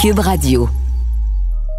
Cube Radio.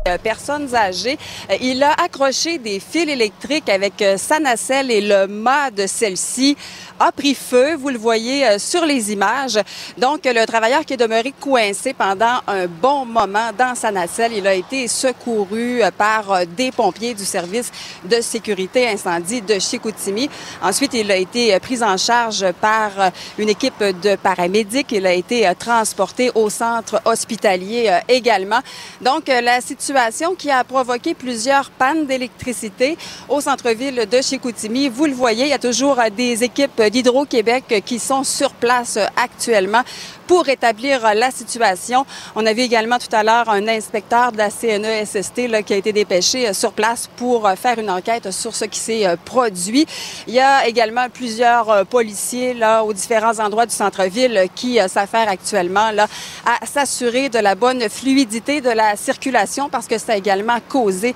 Euh, personnes âgées. Euh, il a accroché des fils électriques avec euh, sa nacelle et le mât de celle-ci a pris feu. Vous le voyez sur les images. Donc, le travailleur qui est demeuré coincé pendant un bon moment dans sa nacelle, il a été secouru par des pompiers du service de sécurité incendie de Chicoutimi. Ensuite, il a été pris en charge par une équipe de paramédics. Il a été transporté au centre hospitalier également. Donc, la situation qui a provoqué plusieurs pannes d'électricité au centre-ville de Chicoutimi. Vous le voyez, il y a toujours des équipes d'Hydro-Québec qui sont sur place actuellement pour rétablir la situation. On a vu également tout à l'heure un inspecteur de la CNESST là, qui a été dépêché euh, sur place pour euh, faire une enquête sur ce qui s'est euh, produit. Il y a également plusieurs policiers là aux différents endroits du centre-ville qui s'affairent actuellement là à s'assurer de la bonne fluidité de la circulation parce que ça a également causé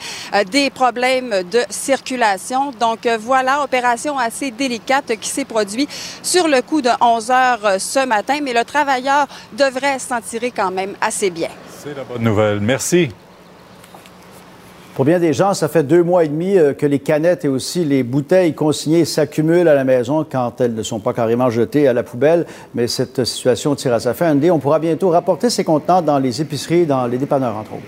des problèmes de circulation. Donc voilà, opération assez délicate qui s'est produite sur le coup de 11 heures ce matin, mais le travail devrait s'en tirer quand même assez bien. C'est la bonne nouvelle. Merci. Pour bien des gens, ça fait deux mois et demi euh, que les canettes et aussi les bouteilles consignées s'accumulent à la maison quand elles ne sont pas carrément jetées à la poubelle. Mais cette situation tire à sa fin. On pourra bientôt rapporter ces contenants dans les épiceries, dans les dépanneurs, entre autres.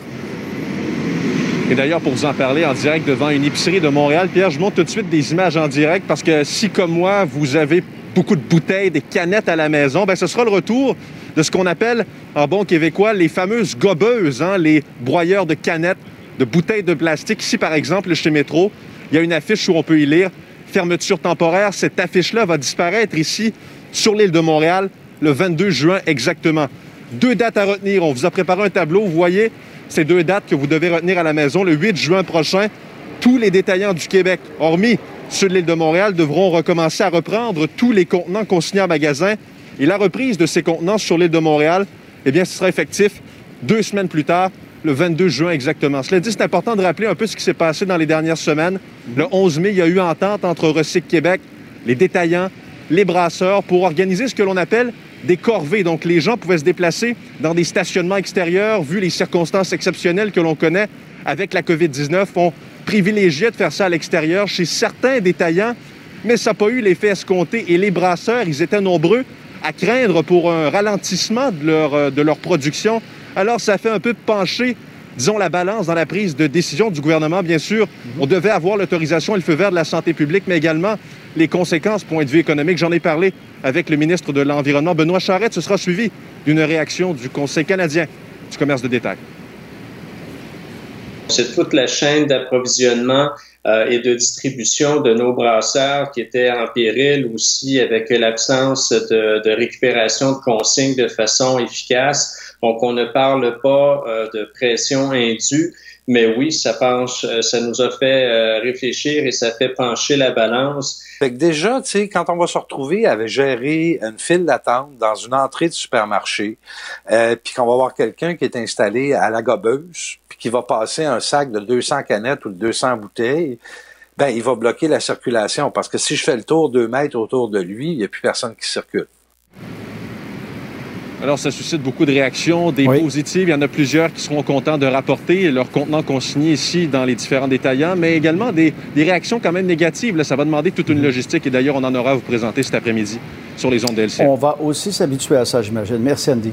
Et d'ailleurs, pour vous en parler en direct devant une épicerie de Montréal, Pierre, je montre tout de suite des images en direct parce que si, comme moi, vous avez beaucoup de bouteilles, des canettes à la maison, ben, ce sera le retour de ce qu'on appelle, en bon québécois, les fameuses gobeuses, hein, les broyeurs de canettes, de bouteilles de plastique. Ici, par exemple, chez Métro, il y a une affiche où on peut y lire fermeture temporaire. Cette affiche-là va disparaître ici, sur l'île de Montréal, le 22 juin exactement. Deux dates à retenir. On vous a préparé un tableau. Vous voyez ces deux dates que vous devez retenir à la maison. Le 8 juin prochain, tous les détaillants du Québec, hormis sur l'île de Montréal devront recommencer à reprendre tous les contenants consignés en magasin. Et la reprise de ces contenants sur l'île de Montréal, eh bien, ce sera effectif deux semaines plus tard, le 22 juin exactement. Cela dit, c'est important de rappeler un peu ce qui s'est passé dans les dernières semaines. Le 11 mai, il y a eu entente entre Recyc Québec, les détaillants, les brasseurs pour organiser ce que l'on appelle des corvées. Donc, les gens pouvaient se déplacer dans des stationnements extérieurs, vu les circonstances exceptionnelles que l'on connaît avec la COVID-19. On privilégiait de faire ça à l'extérieur chez certains détaillants, mais ça n'a pas eu l'effet escompté. Et les brasseurs, ils étaient nombreux à craindre pour un ralentissement de leur, euh, de leur production. Alors, ça fait un peu pencher, disons, la balance dans la prise de décision du gouvernement. Bien sûr, on devait avoir l'autorisation et le feu vert de la santé publique, mais également les conséquences, point de vue économique. J'en ai parlé avec le ministre de l'Environnement, Benoît Charette. Ce sera suivi d'une réaction du Conseil canadien du commerce de détail. C'est toute la chaîne d'approvisionnement euh, et de distribution de nos brasseurs qui était en péril aussi avec l'absence de, de, récupération de consignes de façon efficace. Donc, on ne parle pas euh, de pression indue, mais oui, ça penche, euh, ça nous a fait réfléchir et ça fait pencher la balance. Fait que déjà, tu sais, quand on va se retrouver avec gérer une file d'attente dans une entrée de supermarché, euh, puis qu'on va avoir quelqu'un qui est installé à la gobeuse, puis qui va passer un sac de 200 canettes ou de 200 bouteilles, ben il va bloquer la circulation parce que si je fais le tour deux mètres autour de lui, il n'y a plus personne qui circule. Alors, ça suscite beaucoup de réactions, des positives. Il y en a plusieurs qui seront contents de rapporter leur contenant consigné ici dans les différents détaillants, mais également des, réactions quand même négatives. Là, ça va demander toute une logistique et d'ailleurs, on en aura à vous présenter cet après-midi sur les ondes de On va aussi s'habituer à ça, j'imagine. Merci, Andy.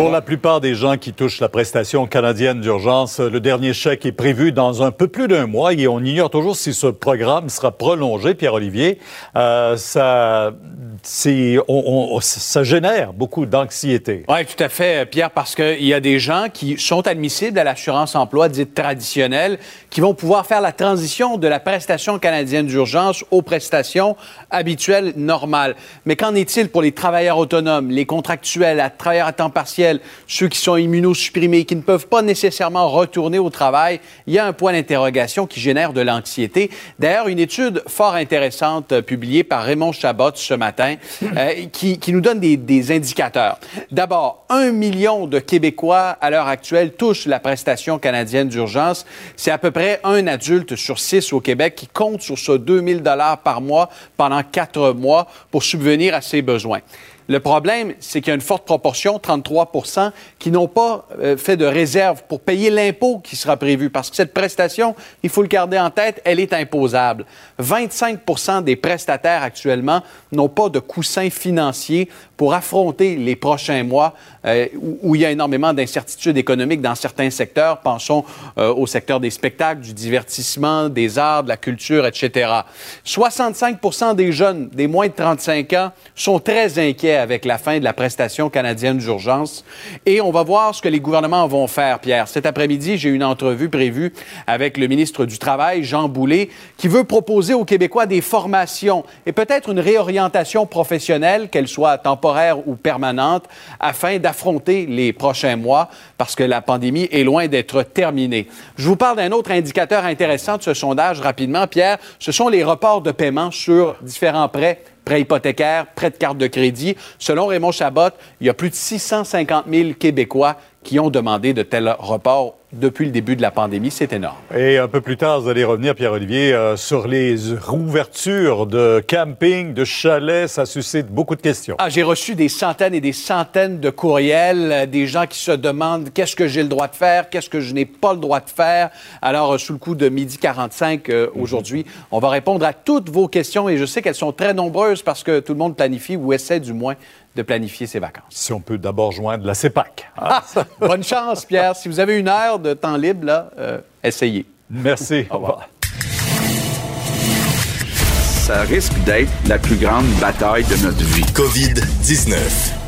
Pour la plupart des gens qui touchent la prestation canadienne d'urgence, le dernier chèque est prévu dans un peu plus d'un mois et on ignore toujours si ce programme sera prolongé, Pierre-Olivier. Euh, ça ça génère beaucoup d'anxiété. Oui, tout à fait, Pierre, parce qu'il y a des gens qui sont admissibles à l'assurance emploi dite traditionnelle, qui vont pouvoir faire la transition de la prestation canadienne d'urgence aux prestations habituelles normales. Mais qu'en est-il pour les travailleurs autonomes, les contractuels, les travailleurs à temps partiel, ceux qui sont immunosupprimés, qui ne peuvent pas nécessairement retourner au travail? Il y a un point d'interrogation qui génère de l'anxiété. D'ailleurs, une étude fort intéressante euh, publiée par Raymond Chabot ce matin euh, qui, nous donne des, indicateurs. D'abord, un million de Québécois à l'heure actuelle touchent la prestation canadienne d'urgence. C'est à peu près un adulte sur six au Québec qui compte sur ce 2000 dollars par mois pendant quatre mois pour subvenir à ses besoins. Le problème, c'est qu'il y a une forte proportion, 33% qui n'ont pas euh, fait de réserve pour payer l'impôt qui sera prévu. Parce que cette prestation, il faut le garder en tête, elle est imposable. 25% des prestataires actuellement n'ont pas de coussin financier pour affronter les prochains mois euh, où, il y a énormément d'incertitudes économiques dans certains secteurs. Pensons euh, au secteur des spectacles, du divertissement, des arts, de la culture, etc. 65% des jeunes des moins de 35 ans sont très inquiets avec la fin de la prestation canadienne d'urgence. Et on va voir ce que les gouvernements vont faire, Pierre. Cet après-midi, j'ai une entrevue prévue avec le ministre du Travail, Jean Boulet, qui veut proposer aux Québécois des formations et peut-être une réorientation professionnelle, qu'elle soit temporaire ou permanente afin d'affronter les prochains mois parce que la pandémie est loin d'être terminée. Je vous parle d'un autre indicateur intéressant de ce sondage rapidement, Pierre. Ce sont les reports de paiement sur différents prêts prêts hypothécaires, prêts de carte de crédit. Selon Raymond Chabot, il y a plus de 650 000 Québécois qui ont demandé de tels reports depuis le début de la pandémie. C'est énorme. Et un peu plus tard, vous allez revenir, Pierre-Olivier, euh, sur les rouvertures de camping, de chalets. Ça suscite beaucoup de questions. Ah, j'ai reçu des centaines et des centaines de courriels, euh, des gens qui se demandent qu'est-ce que j'ai le droit de faire, qu'est-ce que je n'ai pas le droit de faire. Alors, euh, sous le coup de midi 45 mhm. aujourd'hui, on va répondre à toutes vos questions et je sais qu'elles sont très nombreuses parce que tout le monde planifie ou essaie du moins de planifier ses vacances. Si on peut d'abord joindre la CEPAC. Ah, bonne chance, Pierre. Si vous avez une heure de temps libre, là, euh, essayez. Merci. Au revoir. Ça risque d'être la plus grande bataille de notre vie. COVID-19.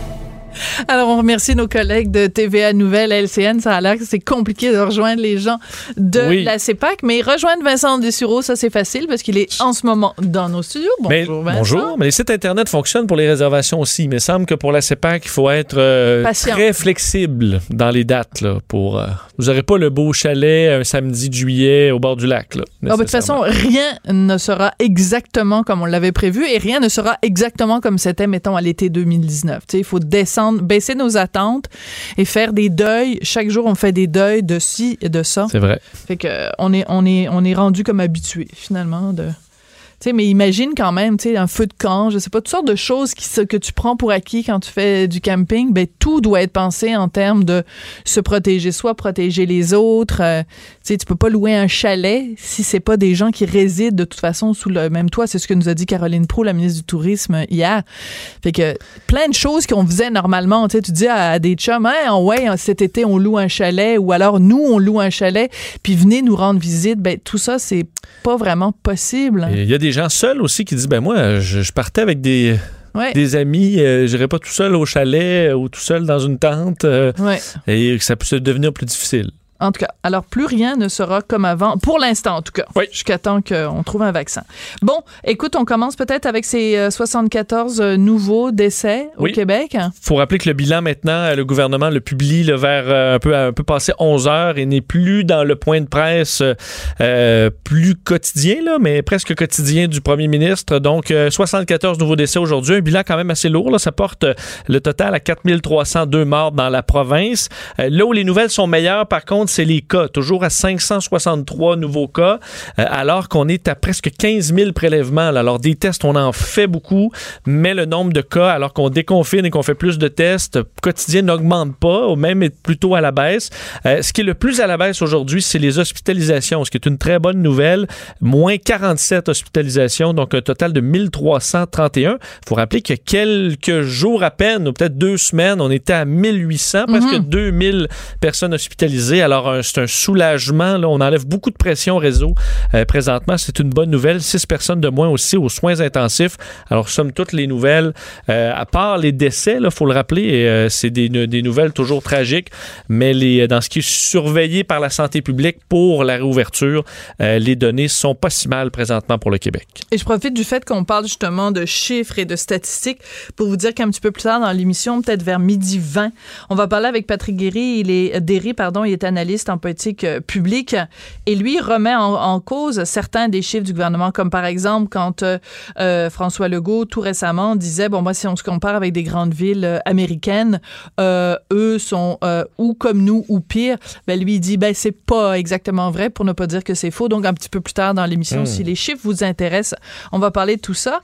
Alors, on remercie nos collègues de TVA Nouvelle, LCN. Ça a l'air que c'est compliqué de rejoindre les gens de la CEPAC, mais rejoindre Vincent Dessureau, ça, c'est facile parce qu'il est en ce moment dans nos studios. Bonjour, mais, Bonjour, mais les sites Internet fonctionnent pour les réservations aussi. Mais il semble que pour la CEPAC, il faut être euh, très flexible dans les dates. Là, pour, euh, vous n'aurez pas le beau chalet un samedi de juillet au bord du lac. Là, ah, de toute façon, rien ne sera exactement comme on l'avait prévu et rien ne sera exactement comme c'était, mettons, à l'été 2019. Il faut descendre baisser nos attentes et faire des deuils. Chaque jour, on fait des deuils de ci et de ça. C'est vrai. Fait que on est, on est, on est rendu comme habitué finalement de mais imagine quand même, tu un feu de camp, je sais pas, toutes sortes de choses que tu prends pour acquis quand tu fais du camping, ben tout doit être pensé en termes de se protéger soi, protéger les autres. Euh, tu sais, tu peux pas louer un chalet si c'est pas des gens qui résident de toute façon sous le même toit. C'est ce que nous a dit Caroline Pro, la ministre du Tourisme, hier. Fait que plein de choses qu'on faisait normalement. Tu dis à, des chums, hein, ouais, cet été, on loue un chalet, ou alors nous, on loue un chalet, puis venez nous rendre visite. Ben, tout ça, c'est pas vraiment possible. Il y a des gens seuls aussi qui disent ben moi, je, partais avec des. Des amis, euh, je n'irais pas tout seul au chalet ou tout seul dans une tente. Euh, et ça peut devenir plus difficile. En tout cas, alors plus rien ne sera comme avant, pour l'instant en tout cas, oui. jusqu'à temps qu'on trouve un vaccin. Bon, écoute, on commence peut-être avec ces 74 euh, euh, nouveaux décès au Québec. Il faut rappeler que le bilan maintenant, euh, le gouvernement le publie le vers un peu, un peu passé 11 heures et n'est plus dans le point de presse plus quotidien, là, mais presque quotidien du premier ministre. Donc, 74 nouveaux décès aujourd'hui, un bilan quand même assez lourd. Là. Ça porte le total à 4302 morts dans la province. là où les nouvelles sont meilleures, par contre, c'est les cas, toujours à 563 nouveaux cas, euh, alors qu'on est à presque 15 000 prélèvements. Alors, des tests, on en fait beaucoup, mais le nombre de cas, alors qu'on déconfine et qu'on fait plus de tests quotidiens, n'augmente pas, ou même est plutôt à la baisse. Euh, ce qui est le plus à la baisse aujourd'hui, c'est les hospitalisations, ce qui est une très bonne nouvelle. Moins 47 hospitalisations, donc un total de 1331. Il faut rappeler a quelques jours à peine, ou peut-être deux semaines, on était à 1800, presque 2000 mhm. personnes hospitalisées. Alors, c'est un soulagement. Là. On enlève beaucoup de pression au réseau euh, présentement. C'est une bonne nouvelle. Six personnes de moins aussi aux soins intensifs. Alors, somme toutes les nouvelles, euh, à part les décès, il faut le rappeler, euh, c'est des, des, nouvelles toujours tragiques, mais les, dans ce qui est surveillé par la santé publique pour la réouverture, les données sont pas si mal présentement pour le Québec. Et je profite du fait qu'on parle justement de chiffres et de statistiques pour vous dire qu'un petit peu plus tard dans l'émission, peut-être vers midi 20, on va parler avec Patrick Guéry. Il est, Derry, pardon, il est analyste spécialiste en politique euh, publique, et lui remet en, cause certains des chiffres du gouvernement, comme par exemple quand euh, François Legault, tout récemment, disait, bon, moi, si on se compare avec des grandes villes américaines, eux sont ou comme nous ou pire, ben, lui, il dit, ben, c'est pas exactement vrai, pour ne pas dire que c'est faux. Donc, un petit peu plus tard dans l'émission, hmm. si les chiffres vous intéressent, on va parler de tout ça.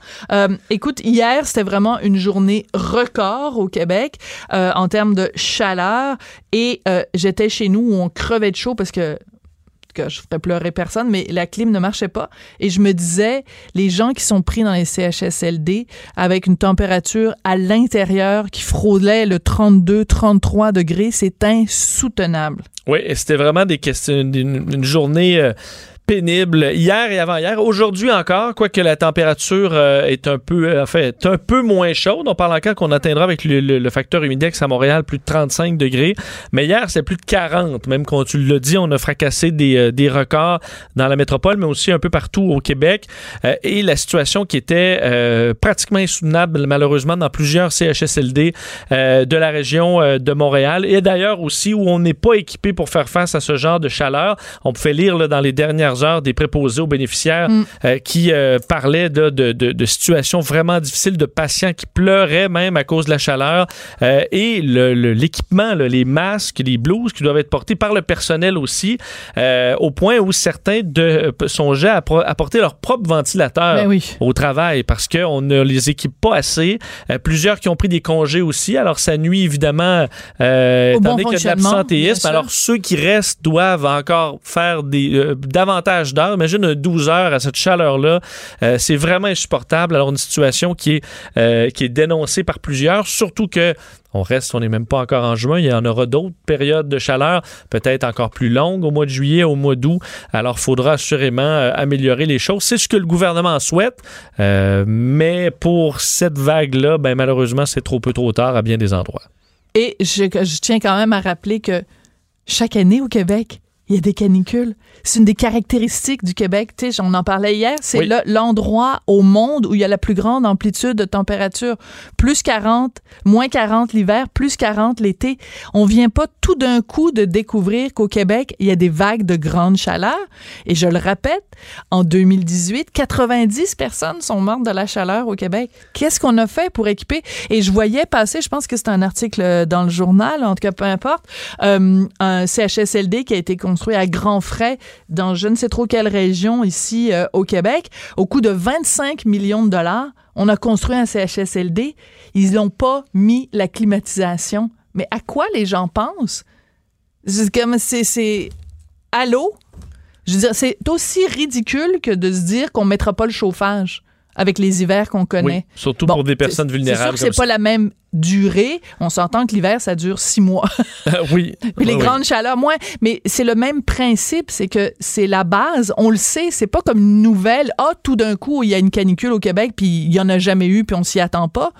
écoute, hier, c'était vraiment une journée record au Québec en termes de chaleur. Et euh, j'étais chez nous où on crevait de chaud parce que que je ferais pleurer personne, mais la clim ne marchait pas. Et je me disais, les gens qui sont pris dans les CHSLD avec une température à l'intérieur qui frôlait le 32, 33 degrés, c'est insoutenable. Oui, c'était vraiment des questions, une, journée euh, pénible hier et avant-hier. Aujourd'hui encore, quoique la température euh, est un peu, euh, fait, un peu moins chaude. On parle encore qu'on atteindra avec le, facteur humidex à Montréal plus de 35 degrés. Mais hier, c'est plus de 40. Même quand tu l'as dit, on a fracassé des, euh, des, records dans la métropole, mais aussi un peu partout au Québec. et la situation qui était pratiquement insoutenable, malheureusement, dans plusieurs CHSLD de la région de Montréal. Et d'ailleurs aussi où on n'est pas équipé pour faire face à ce genre de chaleur. On pouvait lire là, dans les dernières des préposés aux bénéficiaires mm. euh, qui euh, parlaient de, de, de, situations vraiment difficiles, de patients qui pleuraient même à cause de la chaleur euh, et l'équipement, le, les masques, les blouses qui doivent être portés par le personnel aussi, au point où certains de, songeaient à, apporter leur propre ventilateur ben au travail parce qu'on ne les équipe pas assez. plusieurs qui ont pris des congés aussi, alors ça nuit évidemment, étant donné qu'il y a de l'absentéisme. Alors ceux qui restent doivent encore faire des davantage Imagine 12 heures à cette chaleur-là. Euh, c'est vraiment insupportable. Alors, une situation qui est, euh, qui est dénoncée par plusieurs, surtout que on reste, on n'est même pas encore en juin. Il y en aura d'autres périodes de chaleur, peut-être encore plus longues au mois de juillet, au mois d'août. Alors, il faudra assurément euh, améliorer les choses. C'est ce que le gouvernement souhaite, mais pour cette vague-là, ben, malheureusement, c'est trop peu trop tard à bien des endroits. Et je tiens quand même à rappeler que chaque année au Québec, il y a des canicules. C'est une des caractéristiques du Québec. Tu sais, on en parlait hier. C'est l'endroit au monde où il y a la plus grande amplitude de température. Plus 40, moins 40 l'hiver, plus 40 l'été. On vient pas tout d'un coup de découvrir qu'au Québec, il y a des vagues de grande chaleur. Et je le répète, en 2018, 90 personnes sont mortes de la chaleur au Québec. Qu'est-ce qu'on a fait pour équiper? Et je voyais passer, je pense que c'est un article dans le journal, en tout cas, peu importe, euh, un CHSLD qui a été construit construit à grands frais dans je ne sais trop quelle région ici euh, au Québec. Au coût de 25 millions de dollars, on a construit un CHSLD. Ils n'ont pas mis la climatisation. Mais à quoi les gens pensent? C'est comme, c'est, allô? Je veux dire, c'est aussi ridicule que de se dire qu'on ne mettra pas le chauffage avec les hivers qu'on connaît. surtout pour des personnes vulnérables. C'est sûr que c'est pas la même durée. On s'entend que l'hiver, ça dure six mois. oui. Puis les grandes chaleurs, moins. Mais c'est le même principe, c'est que c'est la base. On le sait, c'est pas comme une nouvelle. Ah, tout d'un coup, il y a une canicule au Québec, puis il y en a jamais eu, puis on s'y attend pas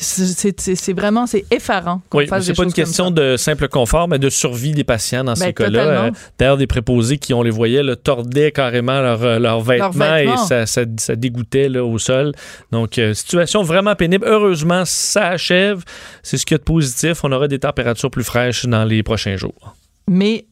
c'est vraiment c'est effarant. Oui, c'est pas une question de simple confort, mais de survie des patients dans ces ben, cas-là. Euh, d'ailleurs, des préposés qui, on les voyait, là, tordaient carrément leurs euh, vêtements, et ça, ça, dégoûtait là, au sol. Donc, euh, situation vraiment pénible. Heureusement, ça achève. C'est ce qu'il y a de positif. On aura des températures plus fraîches dans les prochains jours. Mais,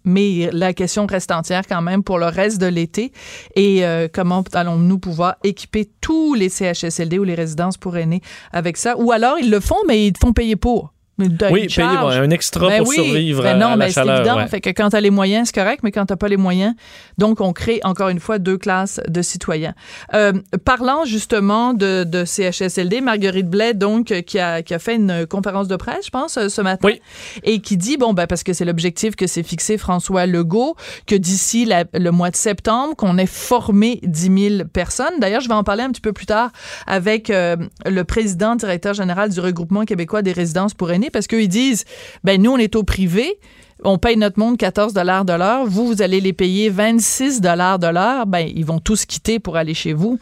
la question reste entière quand même pour le reste de l'été. Et euh, comment allons-nous pouvoir équiper tous les CHSLD ou les résidences pour aînés avec ça? Ou alors ils le font, mais ils te font payer pour oui, payer un extra ben pour survivre ben non, à la chaleur. C'est évident. Fait que quand tu as les moyens, c'est correct, mais quand tu n'as pas les moyens, donc on crée encore une fois deux classes de citoyens. Euh, parlant justement de, de, CHSLD, Marguerite Blais, donc, qui a, qui a fait une conférence de presse, je pense, ce matin, oui. et qui dit, bon, ben, parce que c'est l'objectif que s'est fixé François Legault, que d'ici le mois de septembre, qu'on ait formé 10 000 personnes. D'ailleurs, je vais en parler un petit peu plus tard avec euh, le président, directeur général du regroupement québécois des résidences pour aînés parce qu'ils disent, ben nous, on est au privé, on paye notre monde 14 dollars de l'heure, vous, vous allez les payer 26 dollars de l'heure, ben ils vont tous quitter pour aller chez vous.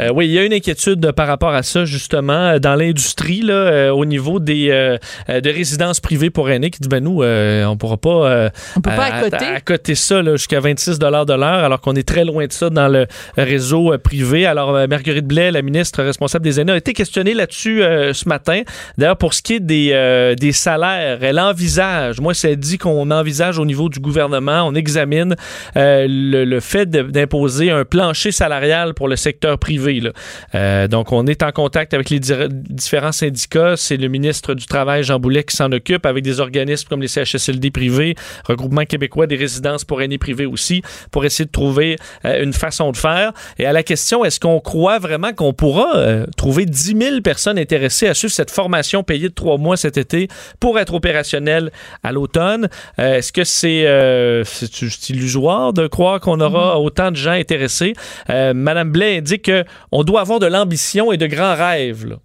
Euh, oui, il y a une inquiétude par rapport à ça, justement, euh, dans l'industrie, là, euh, au niveau des de résidences privées pour aînés, qui dit ben nous, on pourra pas, on peut pas accoter. accoter ça jusqu'à 26 de l'heure, alors qu'on est très loin de ça dans le réseau privé. Alors, Marguerite Blais, la ministre responsable des aînés, a été questionnée là-dessus ce matin. D'ailleurs, pour ce qui est des, des salaires, elle envisage, moi, c'est dit qu'on envisage au niveau du gouvernement, on examine le, le fait d'imposer un plancher salarial pour le secteur privé euh, donc, on est en contact avec les différents syndicats. C'est le ministre du Travail, Jean Boulet, qui s'en occupe avec des organismes comme les CHSLD privés, Regroupement québécois des résidences pour aînés privés aussi, pour essayer de trouver euh, une façon de faire. Et à la question, est-ce qu'on croit vraiment qu'on pourra euh, trouver 10 000 personnes intéressées à suivre cette formation payée de trois mois cet été pour être opérationnel à l'automne? est-ce que c'est illusoire de croire qu'on aura mm-hmm. autant de gens intéressés? Madame Blais indique que on doit avoir de l'ambition et de grands rêves.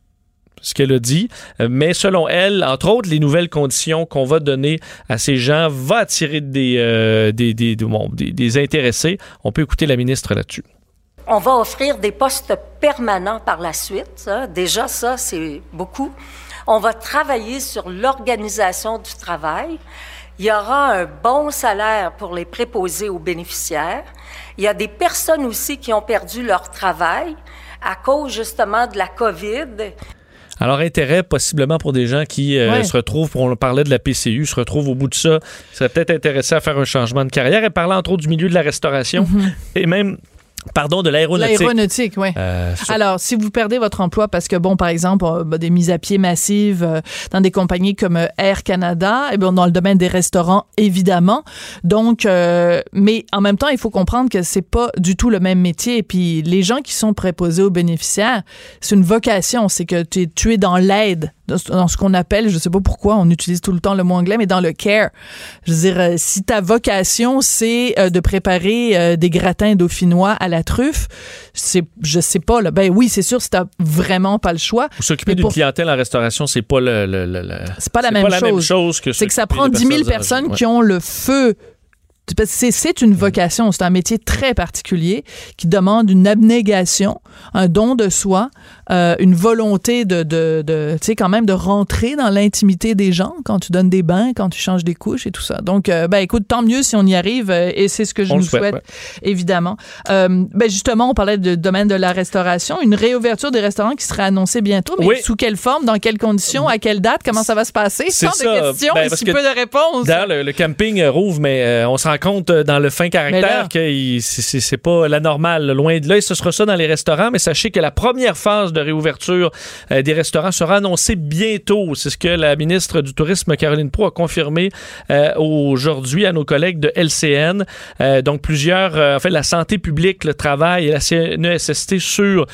ce qu'elle a dit. Mais selon elle, entre autres, les nouvelles conditions qu'on va donner à ces gens va attirer des, euh, des, des, des, intéressés. On peut écouter la ministre là-dessus. On va offrir des postes permanents par la suite. Déjà, ça, c'est beaucoup. On va travailler sur l'organisation du travail. Il y aura un bon salaire pour les préposés aux bénéficiaires. Il y a des personnes aussi qui ont perdu leur travail à cause justement de la COVID. Alors, intérêt possiblement pour des gens qui euh, se retrouvent, pour on parlait de la PCU, se retrouvent au bout de ça, seraient peut-être intéressés à faire un changement de carrière. Et parlant entre autres du milieu de la restauration mm-hmm. et même Pardon, de l'aéronautique. L'aéronautique, oui. Euh, Alors, si vous perdez votre emploi parce que, bon, par exemple, des mises à pied massives euh, dans des compagnies comme euh, Air Canada, et eh bien, dans le domaine des restaurants, évidemment. Donc, mais en même temps, il faut comprendre que c'est pas du tout le même métier. Et puis, les gens qui sont préposés aux bénéficiaires, c'est une vocation. C'est que tu es, tu es dans l'aide dans ce qu'on appelle, je sais pas pourquoi on utilise tout le temps le mot anglais, mais dans le care. Je veux dire, si ta vocation c'est de préparer des gratins dauphinois à la truffe, c'est, je sais pas là. Ben oui, c'est sûr, si t'as vraiment pas le choix. s'occuper d'une clientèle en restauration, c'est pas le, c'est pas la, même, chose. que. C'est que ça prend 10 000 personnes qui ont le feu c'est une vocation, c'est un métier très particulier qui demande une abnégation, un don de soi, euh, une volonté de, de, de tu sais, quand même de rentrer dans l'intimité des gens quand tu donnes des bains, quand tu changes des couches et tout ça. Donc, euh, ben écoute, tant mieux si on y arrive euh, et c'est ce que je nous souhaite, évidemment. ben justement, on parlait du domaine de la restauration, une réouverture des restaurants qui sera annoncée bientôt, mais sous quelle forme, dans quelles conditions, à quelle date, comment ça va se passer? Tant ça. de questions ben, et si peu de réponses. D'ailleurs, le, camping rouvre, mais on se rend compte dans le fin caractère que c'est pas la normale, loin de là. Et ce sera ça dans les restaurants, mais sachez que la première phase de réouverture euh, des restaurants sera annoncée bientôt. C'est ce que la ministre du Tourisme, Caroline Pro, a confirmé euh, aujourd'hui à nos collègues de LCN. Euh, donc, plusieurs, en fait, la santé publique, le travail et la CNESST sur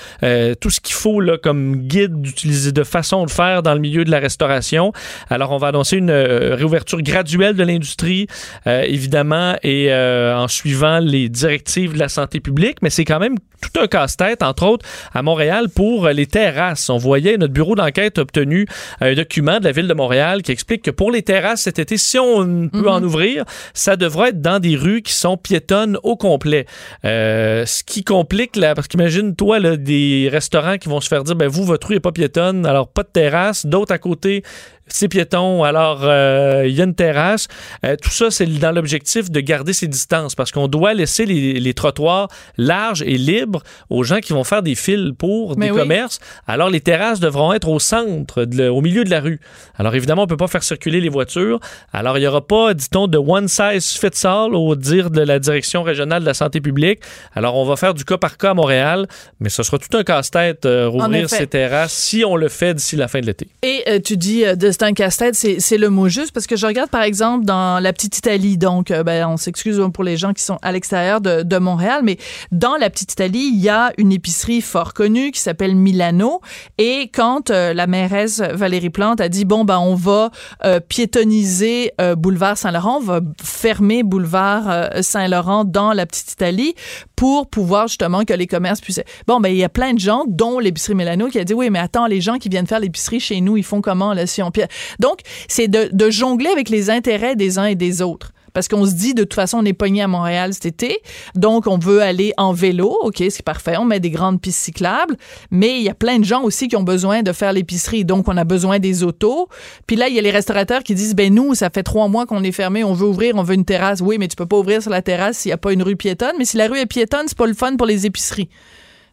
tout ce qu'il faut là, comme guide d'utiliser de façon de faire dans le milieu de la restauration. Alors, on va annoncer une réouverture graduelle de l'industrie, évidemment, et en suivant les directives de la santé publique, mais c'est quand même tout un casse-tête, entre autres, à Montréal pour les terrasses. On voyait, notre bureau d'enquête a obtenu un document de la ville de Montréal qui explique que pour les terrasses cet été, si on peut en mhm. ouvrir, ça devrait être dans des rues qui sont piétonnes au complet. Euh, ce qui complique, là, parce qu'imagine, toi, là, des restaurants qui vont se faire dire, ben vous, votre rue n'est pas piétonne, alors pas de terrasse, d'autres à côté, c'est piéton, alors euh, il y a une terrasse. Euh, tout ça, c'est dans l'objectif de garder ces distances parce qu'on doit laisser les, trottoirs larges et libres aux gens qui vont faire des fils pour des commerces. Alors les terrasses devront être au centre, au milieu de la rue. Alors évidemment, on peut pas faire circuler les voitures. Alors il y aura pas, dit-on, de one size fits all au dire de la direction régionale de la santé publique. Alors on va faire du cas par cas à Montréal, mais ce sera tout un casse-tête euh, rouvrir ces terrasses si on le fait d'ici la fin de l'été. Et tu dis de c'est un casse-tête, c'est le mot juste, parce que je regarde, par exemple, dans la petite Italie, donc, euh, ben, on s'excuse pour les gens qui sont à l'extérieur de, Montréal, mais dans la petite Italie, il y a une épicerie fort connue qui s'appelle Milano, et quand euh, la mairesse Valérie Plante a dit, bon, ben, on va euh, piétoniser boulevard Saint-Laurent, on va fermer boulevard Saint-Laurent dans la petite Italie pour pouvoir justement que les commerces puissent... Bon, ben, il y a plein de gens, dont l'épicerie Milano, qui a dit, oui, mais attends, les gens qui viennent faire l'épicerie chez nous, ils font comment, là, si on... Donc, c'est de, jongler avec les intérêts des uns et des autres. Parce qu'on se dit, de toute façon, on est pogné à Montréal cet été, donc on veut aller en vélo, OK, c'est parfait, on met des grandes pistes cyclables, mais il y a plein de gens aussi qui ont besoin de faire l'épicerie, donc on a besoin des autos. Puis là, il y a les restaurateurs qui disent, ben nous, ça fait trois mois qu'on est fermé, on veut ouvrir, on veut une terrasse. Oui, mais tu peux pas ouvrir sur la terrasse s'il n'y a pas une rue piétonne, mais si la rue est piétonne, c'est pas le fun pour les épiceries.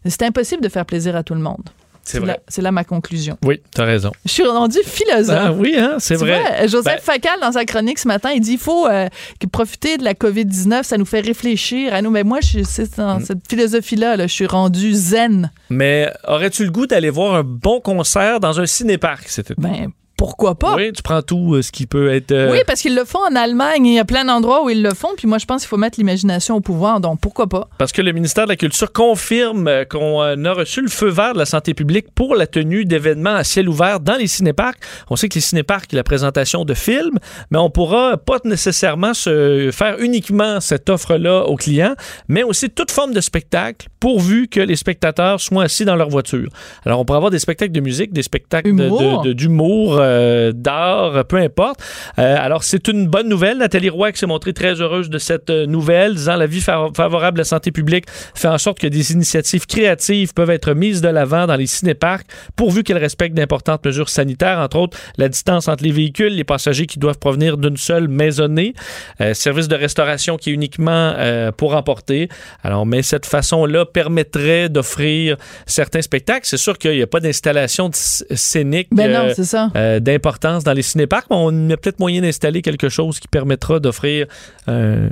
C'est impossible de faire plaisir à tout le monde. C'est vrai. là- C'est là ma conclusion. Oui, t'as raison. Je suis rendu philosophe. Ah oui, hein, c'est vrai. Joseph Ben- Facal, dans sa chronique ce matin, il dit il faut euh, profiter de la COVID-19, ça nous fait réfléchir à nous. Mais moi, je suis c'est dans Mm. cette philosophie-là, là, je suis rendu zen. Mais aurais-tu le goût d'aller voir un bon concert dans un cinéparc cet été? Ben, pourquoi pas? Oui, tu prends tout euh, ce qui peut être. euh, Oui, parce qu'ils le font en Allemagne. Il y a plein d'endroits où ils le font. Puis moi, je pense qu'il faut mettre l'imagination au pouvoir. Donc, pourquoi pas? Parce que le ministère de la Culture confirme euh, qu'on a reçu le feu vert de la santé publique pour la tenue d'événements à ciel ouvert dans les cinéparcs. On sait que les cinéparcs, la présentation de films, mais on pourra pas nécessairement se faire uniquement cette offre-là aux clients, mais aussi toute forme de spectacle, pourvu que les spectateurs soient assis dans leur voiture. Alors, on pourra avoir des spectacles de musique, des spectacles de- Humour? de- de- d'humour, euh, d'art, peu importe. Euh, alors, c'est une bonne nouvelle. Nathalie Roy qui s'est montrée très heureuse de cette euh, nouvelle, disant la vie fa- favorable à la santé publique fait en sorte que des initiatives créatives peuvent être mises de l'avant dans les cinéparcs, pourvu qu'elles respectent d'importantes mesures sanitaires, entre autres la distance entre les véhicules, les passagers qui doivent provenir d'une seule maisonnée, euh, service de restauration qui est uniquement pour emporter. Alors, mais cette façon-là permettrait d'offrir certains spectacles. C'est sûr qu'il n'y a pas d'installation scénique Ben non, c'est ça. euh, d'importance dans les cinéparcs, mais on a peut-être moyen d'installer quelque chose qui permettra d'offrir un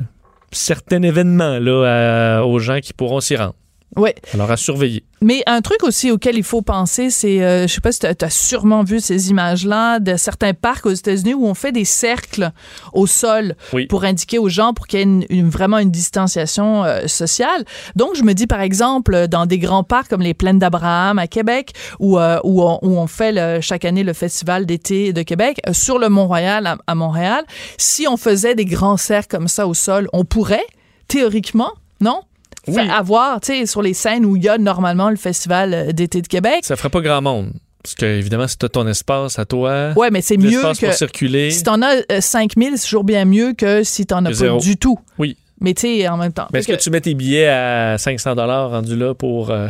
certain événement là, aux gens qui pourront s'y rendre. Oui. Alors, à surveiller. Mais un truc aussi auquel il faut penser, c'est, euh, je sais pas si tu as sûrement vu ces images-là de certains parcs aux États-Unis où on fait des cercles au sol Oui. pour indiquer aux gens pour qu'il y ait une- une- vraiment une distanciation euh, sociale. Donc, je me dis, par exemple, dans des grands parcs comme les Plaines d'Abraham à Québec, où, euh, où, on, où on fait le- chaque année le Festival d'été de Québec, euh, sur le Mont-Royal à, à Montréal, si on faisait des grands cercles comme ça au sol, on pourrait, théoriquement, non? Fait avoir, tu sais, sur les scènes où il y a normalement le Festival euh, d'été de Québec. Ça ferait pas grand monde. Parce que, évidemment, si tu as ton espace à toi, Ouais, mais c'est mieux que. pour circuler. Si t'en as euh, 5000, c'est toujours bien mieux que si t'en as Que pas zéro. du tout. Oui. Mais tu sais, en même temps. Mais est-ce que tu mets tes billets à 500 rendu là pour. euh,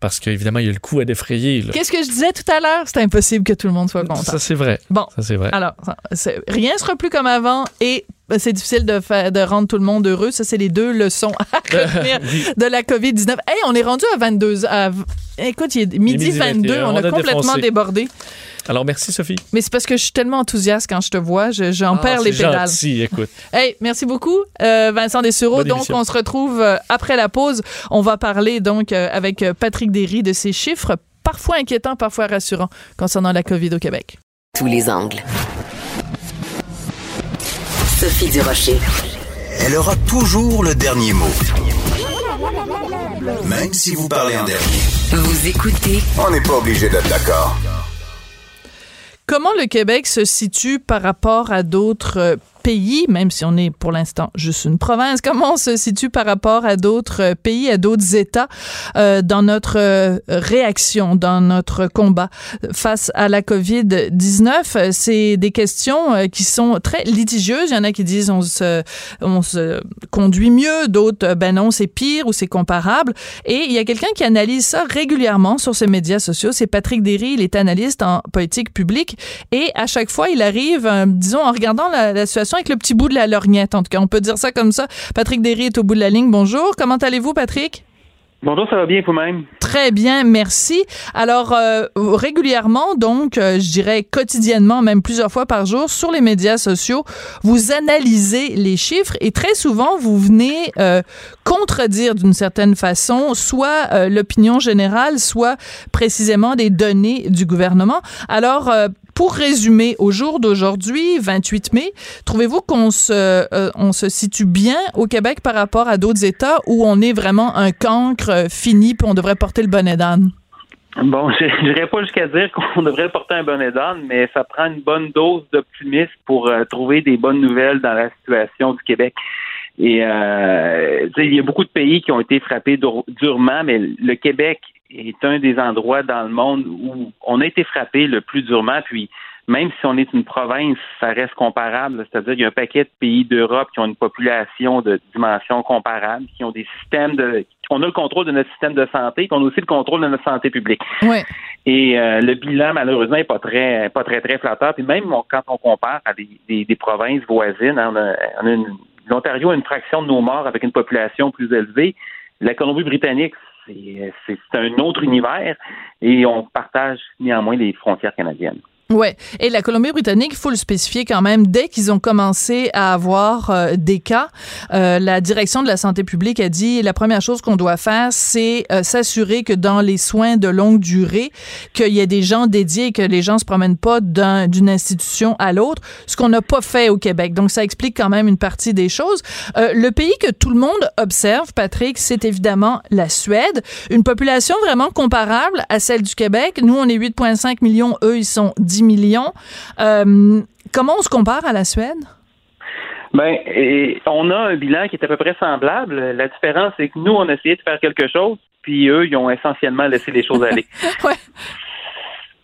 Parce qu'évidemment, il y a le coût à défrayer. Qu'est-ce que je disais tout à l'heure? C'est impossible que tout le monde soit content. Ça, c'est vrai. Bon. Ça, c'est vrai. Alors, rien sera plus comme avant et euh, c'est difficile de, faire, de rendre tout le monde heureux. Ça, c'est les deux leçons à retenir de la COVID-19. Hey, on est rendu à 22 à v- Écoute, il est midi, midi 22. 21, On, on a, a complètement défoncé. débordé. Alors, merci, Sophie. Mais c'est parce que je suis tellement enthousiaste quand je te vois. je- J'en Ah, perds les pédales. gentil, écoute. Hey, merci beaucoup, euh, Vincent Dessureau. Bonne Donc, émission. on se retrouve euh, après la pause. On va parler donc euh, avec Patrick Derry de ces chiffres parfois inquiétants, parfois rassurants concernant la COVID au Québec. Tous les angles. Sophie Durocher. Elle aura toujours le dernier mot. Même si vous parlez en dernier. Vous écoutez On n'est pas obligé d'être d'accord. Comment le Québec se situe par rapport à d'autres euh, pays, même si on est pour l'instant juste une province, comment on se situe par rapport à d'autres euh, pays, à d'autres États euh, dans notre euh, réaction, dans notre combat face à la COVID-19? Euh, C'est des questions euh, qui sont très litigieuses. Il y en a qui disent on se, on se conduit mieux, d'autres, ben non, c'est pire ou c'est comparable. Et il y a quelqu'un qui analyse ça régulièrement sur ses médias sociaux. C'est Patrick Derry, il est analyste en politique publique. Et à chaque fois, il arrive, disons, en regardant la situation avec le petit bout de la lorgnette, en tout cas, on peut dire ça comme ça. Patrick Derry est au bout de la ligne. Bonjour, comment allez-vous, Patrick? Bonjour, ça va bien vous-même? Très bien, merci. Alors, euh, régulièrement, donc, euh, je dirais quotidiennement, même plusieurs fois par jour, sur les médias sociaux, vous analysez les chiffres et très souvent, vous venez euh, contredire d'une certaine façon soit l'opinion générale, soit précisément des données du gouvernement. Alors, pour résumer, au jour d'aujourd'hui, 28 mai, trouvez-vous qu'on se, euh, se situe bien au Québec par rapport à d'autres États où on est vraiment un cancre euh, fini puis on devrait porter le bonnet d'âne? Bon, je n'irai pas jusqu'à dire qu'on devrait porter un bonnet d'âne, mais ça prend une bonne dose d'optimisme pour euh, trouver des bonnes nouvelles dans la situation du Québec. Et il y a beaucoup de pays qui ont été frappés dur- durement, mais le Québec est un des endroits dans le monde où on a été frappé le plus durement. Puis même si on est une province, ça reste comparable. C'est-à-dire qu'il y a un paquet de pays d'Europe qui ont une population de dimension comparable, qui ont des systèmes de... On a le contrôle de notre système de santé, puis on a aussi le contrôle de notre santé publique. Ouais. Et euh, le bilan, malheureusement, n'est pas très, pas très, très flatteur. Puis même on- quand on compare à des, des, des provinces voisines, hein, on a, on a une- l'Ontario a une fraction de nos morts avec une population plus élevée. La Colombie-Britannique, c'est c'est- c'est un autre univers et on partage néanmoins les frontières canadiennes. Ouais. Et la Colombie-Britannique, il faut le spécifier quand même, dès qu'ils ont commencé à avoir euh, des cas, euh, la direction de la santé publique a dit la première chose qu'on doit faire, c'est euh, s'assurer que dans les soins de longue durée, qu'il y ait des gens dédiés et que les gens se promènent pas d'un- d'une institution à l'autre, ce qu'on n'a pas fait au Québec. Donc ça explique quand même une partie des choses. Le pays que tout le monde observe, Patrick, c'est évidemment la Suède, une population vraiment comparable à celle du Québec. Nous, on est 8,5 millions, eux, ils sont 10 millions. Euh, comment on se compare à la Suède? Ben, et on a un bilan qui est à peu près semblable. La différence, c'est que nous, on a essayé de faire quelque chose, puis eux, ils ont essentiellement laissé les choses aller. ouais.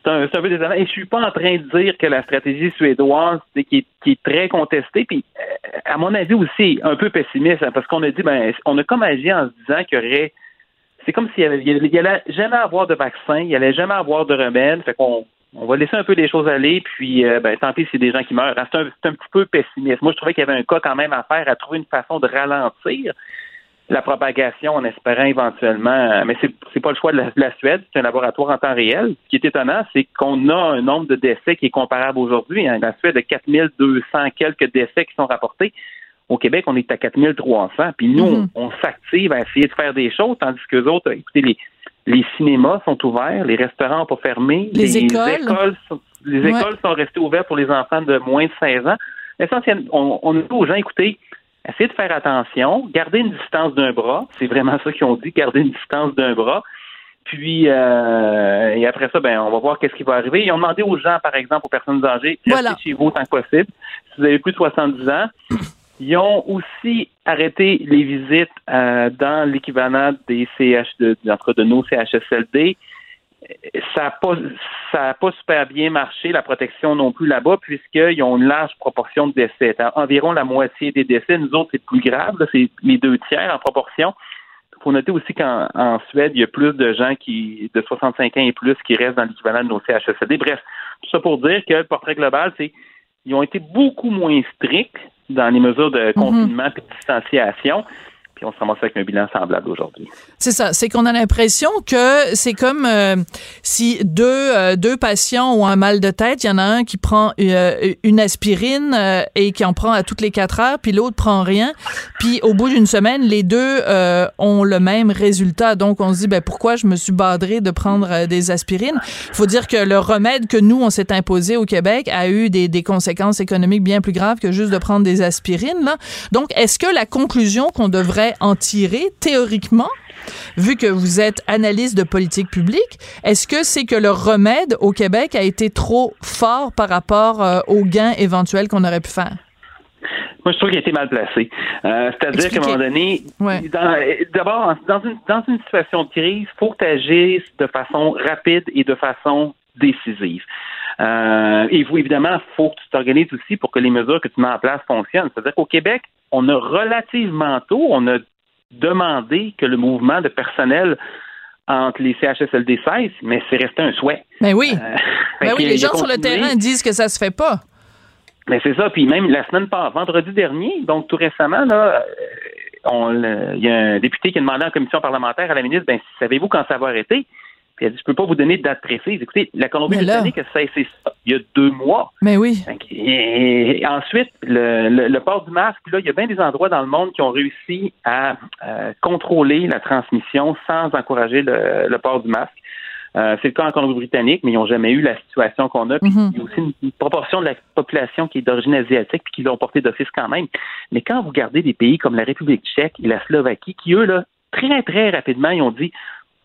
C'est un, peu décevant. Et je suis pas en train de dire que la stratégie suédoise, qui, est, qui est très contestée, puis euh, à mon avis aussi un peu pessimiste, hein, parce qu'on a dit, ben, on a comme agi en se disant qu'il y aurait, c'est comme s'il y avait, il y allait- jamais avoir de vaccin, il y allait jamais avoir de remède, fait qu'on on va laisser un peu les choses aller, puis euh, ben, tant pis si c'est des gens qui meurent. Hein, C'est un, petit peu pessimiste. Moi, je trouvais qu'il y avait un cas quand même à faire, à trouver une façon de ralentir la propagation en espérant éventuellement, mais c'est c'est pas le choix de la, de la Suède, c'est un laboratoire en temps réel. Ce qui est étonnant, c'est qu'on a un nombre de décès qui est comparable aujourd'hui. Hein. La Suède a 4200 quelques décès qui sont rapportés. Au Québec, on est à 4300. Puis nous, Mhm. on, on s'active à essayer de faire des choses, tandis que les autres, écoutez, les, les cinémas sont ouverts, les restaurants n'ont pas fermé, Les écoles? sont, les Ouais. écoles sont restées ouvertes pour les enfants de moins de 16 ans. Essentiellement, on, on dit aux gens, écoutez, essayez de faire attention, gardez une distance d'un bras. C'est vraiment ça qu'ils ont dit, garder une distance d'un bras. Puis, euh, et après ça, ben, on va voir qu'est-ce qui va arriver. Ils ont demandé aux gens, par exemple, aux personnes âgées, restez Voilà. chez vous autant que possible. Si vous avez plus de 70 ans, ils ont aussi arrêté les visites euh, dans l'équivalent des CH de, entre de nos CHSLD. Ça n'a pas, ça pas super bien marché, la protection non plus là-bas, puisqu'ils ont une large proportion de décès. Environ la moitié des décès. Nous autres, c'est plus grave, c'est les deux tiers en proportion. Il faut noter aussi qu'en en Suède, il y a plus de gens qui de 65 ans et plus qui restent dans l'équivalent de nos CHSLD. Bref, tout ça pour dire que le portrait global, c'est ils ont été beaucoup moins stricts dans les mesures de confinement et de distanciation. On se ramasse avec un bilan semblable aujourd'hui. C'est ça, c'est qu'on a l'impression que c'est comme euh, si deux euh, deux patients ont un mal de tête, il y en a un qui prend euh, une aspirine et qui en prend à toutes les quatre heures, puis l'autre prend rien, puis au bout d'une semaine, les deux ont le même résultat. Donc on se dit ben pourquoi je me suis badré de prendre des aspirines? Il faut dire que le remède que nous on s'est imposé au Québec a eu des, conséquences économiques bien plus graves que juste de prendre des aspirines. Donc est-ce que la conclusion qu'on devrait en tirer théoriquement vu que vous êtes analyste de politique publique, est-ce que c'est que le remède au Québec a été trop fort par rapport euh, aux gains éventuels qu'on aurait pu faire? Moi, je trouve qu'il a été mal placé. Euh, C'est-à-dire qu'à un moment donné, dans- d'abord, dans une, dans une situation de crise, il faut que tu agisses de façon rapide et de façon décisive. Euh, et vous, évidemment, il faut que tu t'organises aussi pour que les mesures que tu mets en place fonctionnent. C'est-à-dire qu'au Québec, on a relativement tôt, on a demandé que le mouvement de personnel entre les CHSLD cesse, mais c'est resté un souhait. Ben oui. Euh, Ben oui, les gens sur le terrain disent que ça se fait pas. Mais c'est ça. Puis même la semaine passée, vendredi dernier, donc tout récemment, là, euh, il y a un député qui a demandé en commission parlementaire à la ministre, ben, savez-vous quand ça va arrêter? Puis elle dit, je peux pas vous donner de date précise. Écoutez, la Colombie-Britannique a cessé ça il y a deux mois. Mais oui. Et, ensuite, le, le- le port du masque, là, il y a bien des endroits dans le monde qui ont réussi à euh, contrôler la transmission sans encourager le, le port du masque. Euh, c'est le cas en Colombie-Britannique, mais ils n'ont jamais eu la situation qu'on a. Puis Mhm. il y a aussi une, une proportion de la population qui est d'origine asiatique puis qui l'ont porté d'office quand même. Mais quand vous gardez des pays comme la République tchèque et la Slovaquie, qui eux, là, très, très rapidement, ils ont dit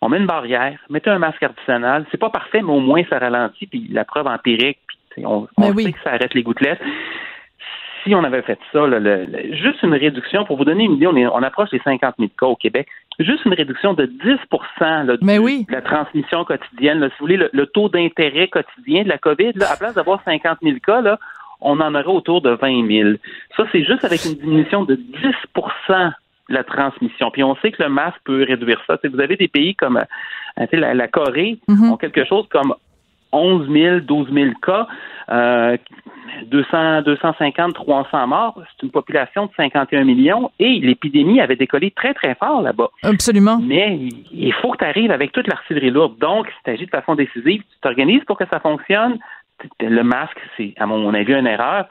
on met une barrière, mettez un masque artisanal. C'est pas parfait, mais au moins ça ralentit, puis la preuve empirique, puis on, sait que ça arrête les gouttelettes. Si on avait fait ça, là, le- le- juste une réduction, pour vous donner une idée, on, est- on approche les 50 000 cas au Québec. juste une réduction de 10 là, du- Mais oui. de la transmission quotidienne. là. si vous voulez, le, le taux d'intérêt quotidien de la COVID, là, à place d'avoir 50 000 cas, là, on en aurait autour de 20 000. Ça, c'est juste avec une diminution de 10 de la transmission. Puis on sait que le masque peut réduire ça. Vous avez des pays comme euh, la, la Corée ont quelque chose comme 11 000, 12 000 cas, euh, 200, 250, 300 morts. C'est une population de 51 millions et l'épidémie avait décollé très, très fort là-bas. Absolument. Mais il- il faut que tu arrives avec toute l'artillerie lourde. Donc, si tu agis de façon décisive, tu t'organises pour que ça fonctionne. Le masque, c'est, à mon avis, une erreur.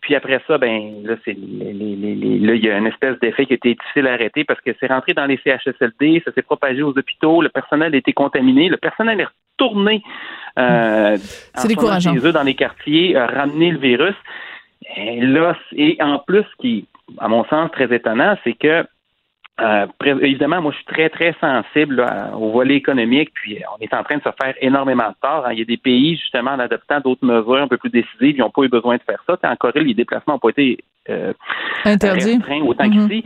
Puis après ça, ben là, c'est les- les- les- les- là, il y a une espèce d'effet qui a été difficile à arrêter parce que c'est rentré dans les CHSLD, ça s'est propagé aux hôpitaux, le personnel a été contaminé, le personnel est retourné euh, C'est décourageant. chez eux dans les quartiers, euh, ramener le virus. Et là, et en plus, ce qui, à mon sens, très étonnant, c'est que euh, évidemment, moi, je suis très, très sensible là, au volet économique, puis euh, on est en train de se faire énormément de tort. hein. Il y a des pays, justement, en adoptant d'autres mesures un peu plus décisives, ils n'ont pas eu besoin de faire ça. En Corée, les déplacements n'ont pas été euh, Interdit. restreints autant Mhm. qu'ici.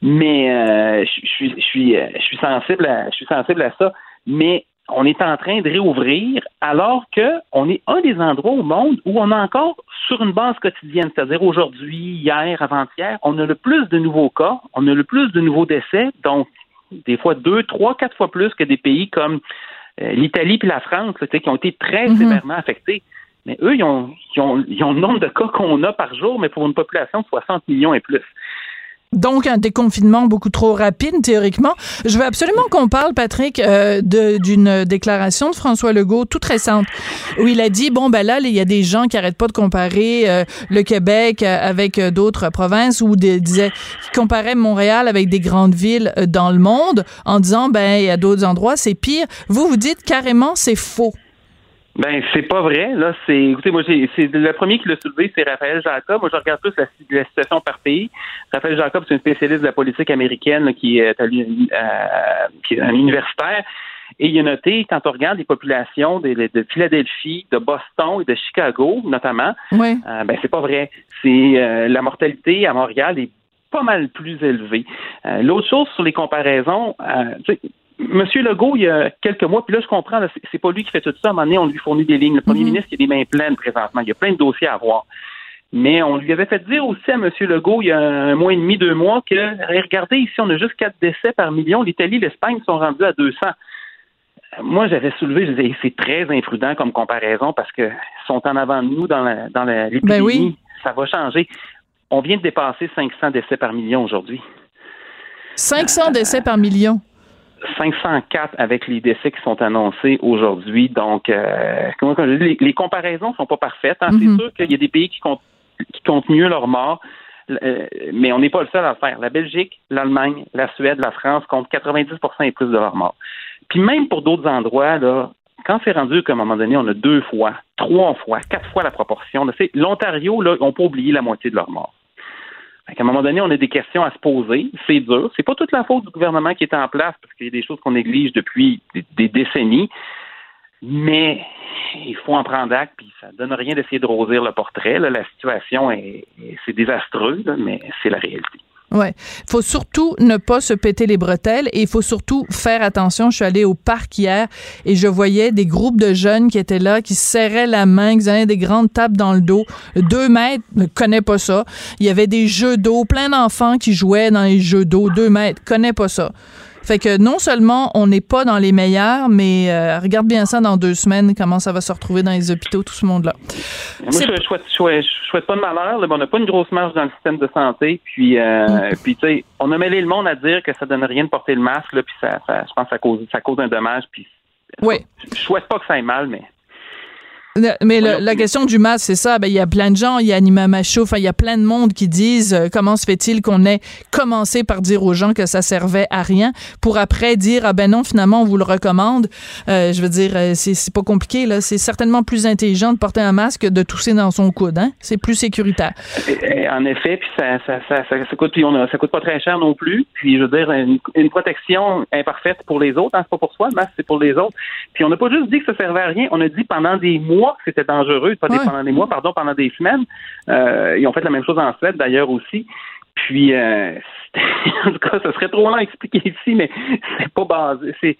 Mais euh, je je suis, euh, je suis sensible, à, je suis sensible à ça. Mais on est en train de réouvrir alors que on est un des endroits au monde où on a encore sur une base quotidienne, c'est-à-dire aujourd'hui, hier, avant-hier, on a le plus de nouveaux cas, on a le plus de nouveaux décès, donc des fois deux, trois, quatre fois plus que des pays comme euh, l'Italie puis la France, là, qui ont été très Mhm. sévèrement affectés. Mais eux, ils ont, ils, ont, ils ont le nombre de cas qu'on a par jour, mais pour une population de 60 millions et plus. Donc, un déconfinement beaucoup trop rapide, théoriquement. Je veux absolument qu'on parle, Patrick, euh, d'une déclaration de François Legault toute récente, où il a dit, bon, ben là, il y a des gens qui arrêtent pas de comparer euh, le Québec euh, avec euh, d'autres provinces, ou disait, qui comparaient Montréal avec des grandes villes euh, dans le monde, en disant, ben, il y a d'autres endroits, c'est pire. Vous, vous dites carrément, c'est faux. Ben, c'est pas vrai. Là, c'est, écoutez, moi, j'ai, c'est le premier qui l'a soulevé, c'est Raphaël Jacob. Moi, je regarde plus la, la situation par pays. Raphaël Jacob, c'est un spécialiste de la politique américaine là, qui est à euh, qui est un universitaire. Et il a noté, quand on regarde les populations de, de Philadelphie, de Boston et de Chicago, notamment, Oui. euh, ben c'est pas vrai. C'est euh, la mortalité à Montréal est pas mal plus élevée. Euh, L'autre chose sur les comparaisons, euh, tu sais, Monsieur Legault, il y a quelques mois, puis là, je comprends, c'est- pas lui qui fait tout ça. À un moment donné, on lui fournit des lignes. Le premier ministre, il a des mains pleines présentement. Il y a plein de dossiers à avoir. Mais on lui avait fait dire aussi à M. Legault, il y a un mois et demi, deux mois, que regardez, ici, on a juste quatre décès par million. L'Italie, l'Espagne sont rendus à 200. Euh, Moi, j'avais soulevé, je disais, c'est très imprudent comme comparaison parce que sont en avant de nous dans la- dans la-. Ben oui. Ça va changer. On vient de dépasser 500 décès par million aujourd'hui. 500 décès par million. 504 avec les décès qui sont annoncés aujourd'hui. Donc, euh, comment les, les comparaisons sont pas parfaites. hein. Mhm. C'est sûr qu'il y a des pays qui comptent, qui comptent mieux leurs morts, euh, mais on n'est pas le seul à le faire. La Belgique, l'Allemagne, la Suède, la France comptent 90% et plus de leurs morts. Puis même pour d'autres endroits, là, quand c'est rendu qu'à un moment donné, on a deux fois, trois fois, quatre fois la proportion, l'Ontario, là, on peut oublier la moitié de leurs morts. Qu'à un moment donné, on a des questions à se poser. C'est dur. C'est pas toute la faute du gouvernement qui est en place, parce qu'il y a des choses qu'on néglige depuis des, décennies. Mais il faut en prendre acte, puis ça donne rien d'essayer de rosir le portrait. La situation est, est- c'est désastreux, mais c'est la réalité. Ouais. Faut surtout ne pas se péter les bretelles et il faut surtout faire attention. Je suis allée au parc hier et je voyais des groupes de jeunes qui étaient là, qui se serraient la main, qui avaient des grandes tapes dans le dos. Deux mètres, ne connais pas ça. Il y avait des jeux d'eau, plein d'enfants qui jouaient dans les jeux d'eau. Deux mètres, connais pas ça. Fait que non seulement on n'est pas dans les meilleurs, mais euh, regarde bien ça dans deux semaines, comment ça va se retrouver dans les hôpitaux, tout ce monde-là. Moi, je, je souhaite, pas de malheur. là, on n'a pas une grosse marge dans le système de santé. Puis, euh, puis tu sais, on a mêlé le monde à dire que ça donne rien de porter le masque. Là, puis ça, ça- je pense que ça cause, ça cause un dommage. Puis, Oui. je souhaite pas que ça aille mal, mais Mais le- la question du masque, c'est ça. Ben, il y a plein de gens, il y a Anima Macho, enfin, il y a plein de monde qui disent euh, comment se fait-il qu'on ait commencé par dire aux gens que ça servait à rien pour après dire ah ben non, finalement, on vous le recommande. Euh, je veux dire, euh, c'est pas compliqué, là. C'est certainement plus intelligent de porter un masque que de tousser dans son coude, hein. C'est plus sécuritaire. En effet, puis ça, ça, ça, ça, ça coûte, puis on a- ça coûte pas très cher non plus. Puis je veux dire, une, une protection imparfaite pour les autres, hein, c'est pas pour soi, le masque c'est pour les autres. Puis on n'a pas juste dit que ça servait à rien, on a dit pendant des mois que c'était dangereux, pas des, Ouais. pendant des mois, pardon, pendant des semaines. Euh, ils ont fait la même chose en Suède d'ailleurs aussi. puis, euh, en tout cas, ce serait trop long à expliquer ici, mais c'est pas basé. C'est,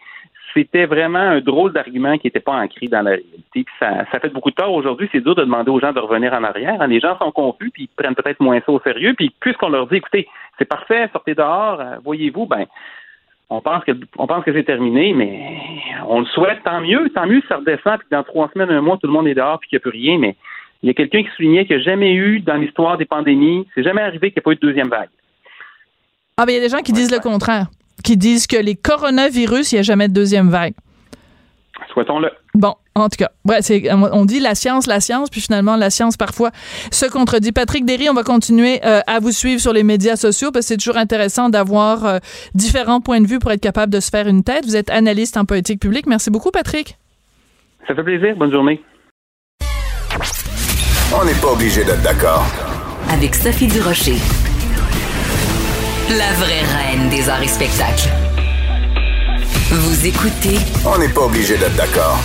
c'était vraiment un drôle d'argument qui n'était pas ancré dans la réalité. Puis ça, ça fait beaucoup de tort aujourd'hui. C'est dur de demander aux gens de revenir en arrière. Les gens sont confus, puis ils prennent peut-être moins ça au sérieux. Puis puisqu'on leur dit, écoutez, c'est parfait, sortez dehors, euh, voyez-vous, ben, on pense que on pense que c'est terminé, mais on le souhaite, tant mieux, tant mieux si ça redescend, puis dans trois semaines, un mois, tout le monde est dehors, puis qu'il n'y a plus rien, mais il y a quelqu'un qui soulignait qu'il n'y a jamais eu dans l'histoire des pandémies, c'est jamais arrivé qu'il n'y ait pas eu de deuxième vague. Ah, ben il y a des gens qui disent le contraire, qui disent que les coronavirus, il n'y a jamais de deuxième vague. Souhaitons-le. Bon, en tout cas, ouais, c'est, on dit la science, la science, puis finalement, la science parfois se contredit. Patrick Derry, on va continuer euh, à vous suivre sur les médias sociaux parce que c'est toujours intéressant d'avoir euh, différents points de vue pour être capable de se faire une tête. Vous êtes analyste en politique publique. Merci beaucoup, Patrick. Ça fait plaisir. Bonne journée. On n'est pas obligé d'être d'accord. Avec Sophie Durocher. La vraie reine des arts et spectacles. Vous écoutez. On n'est pas obligé d'être d'accord.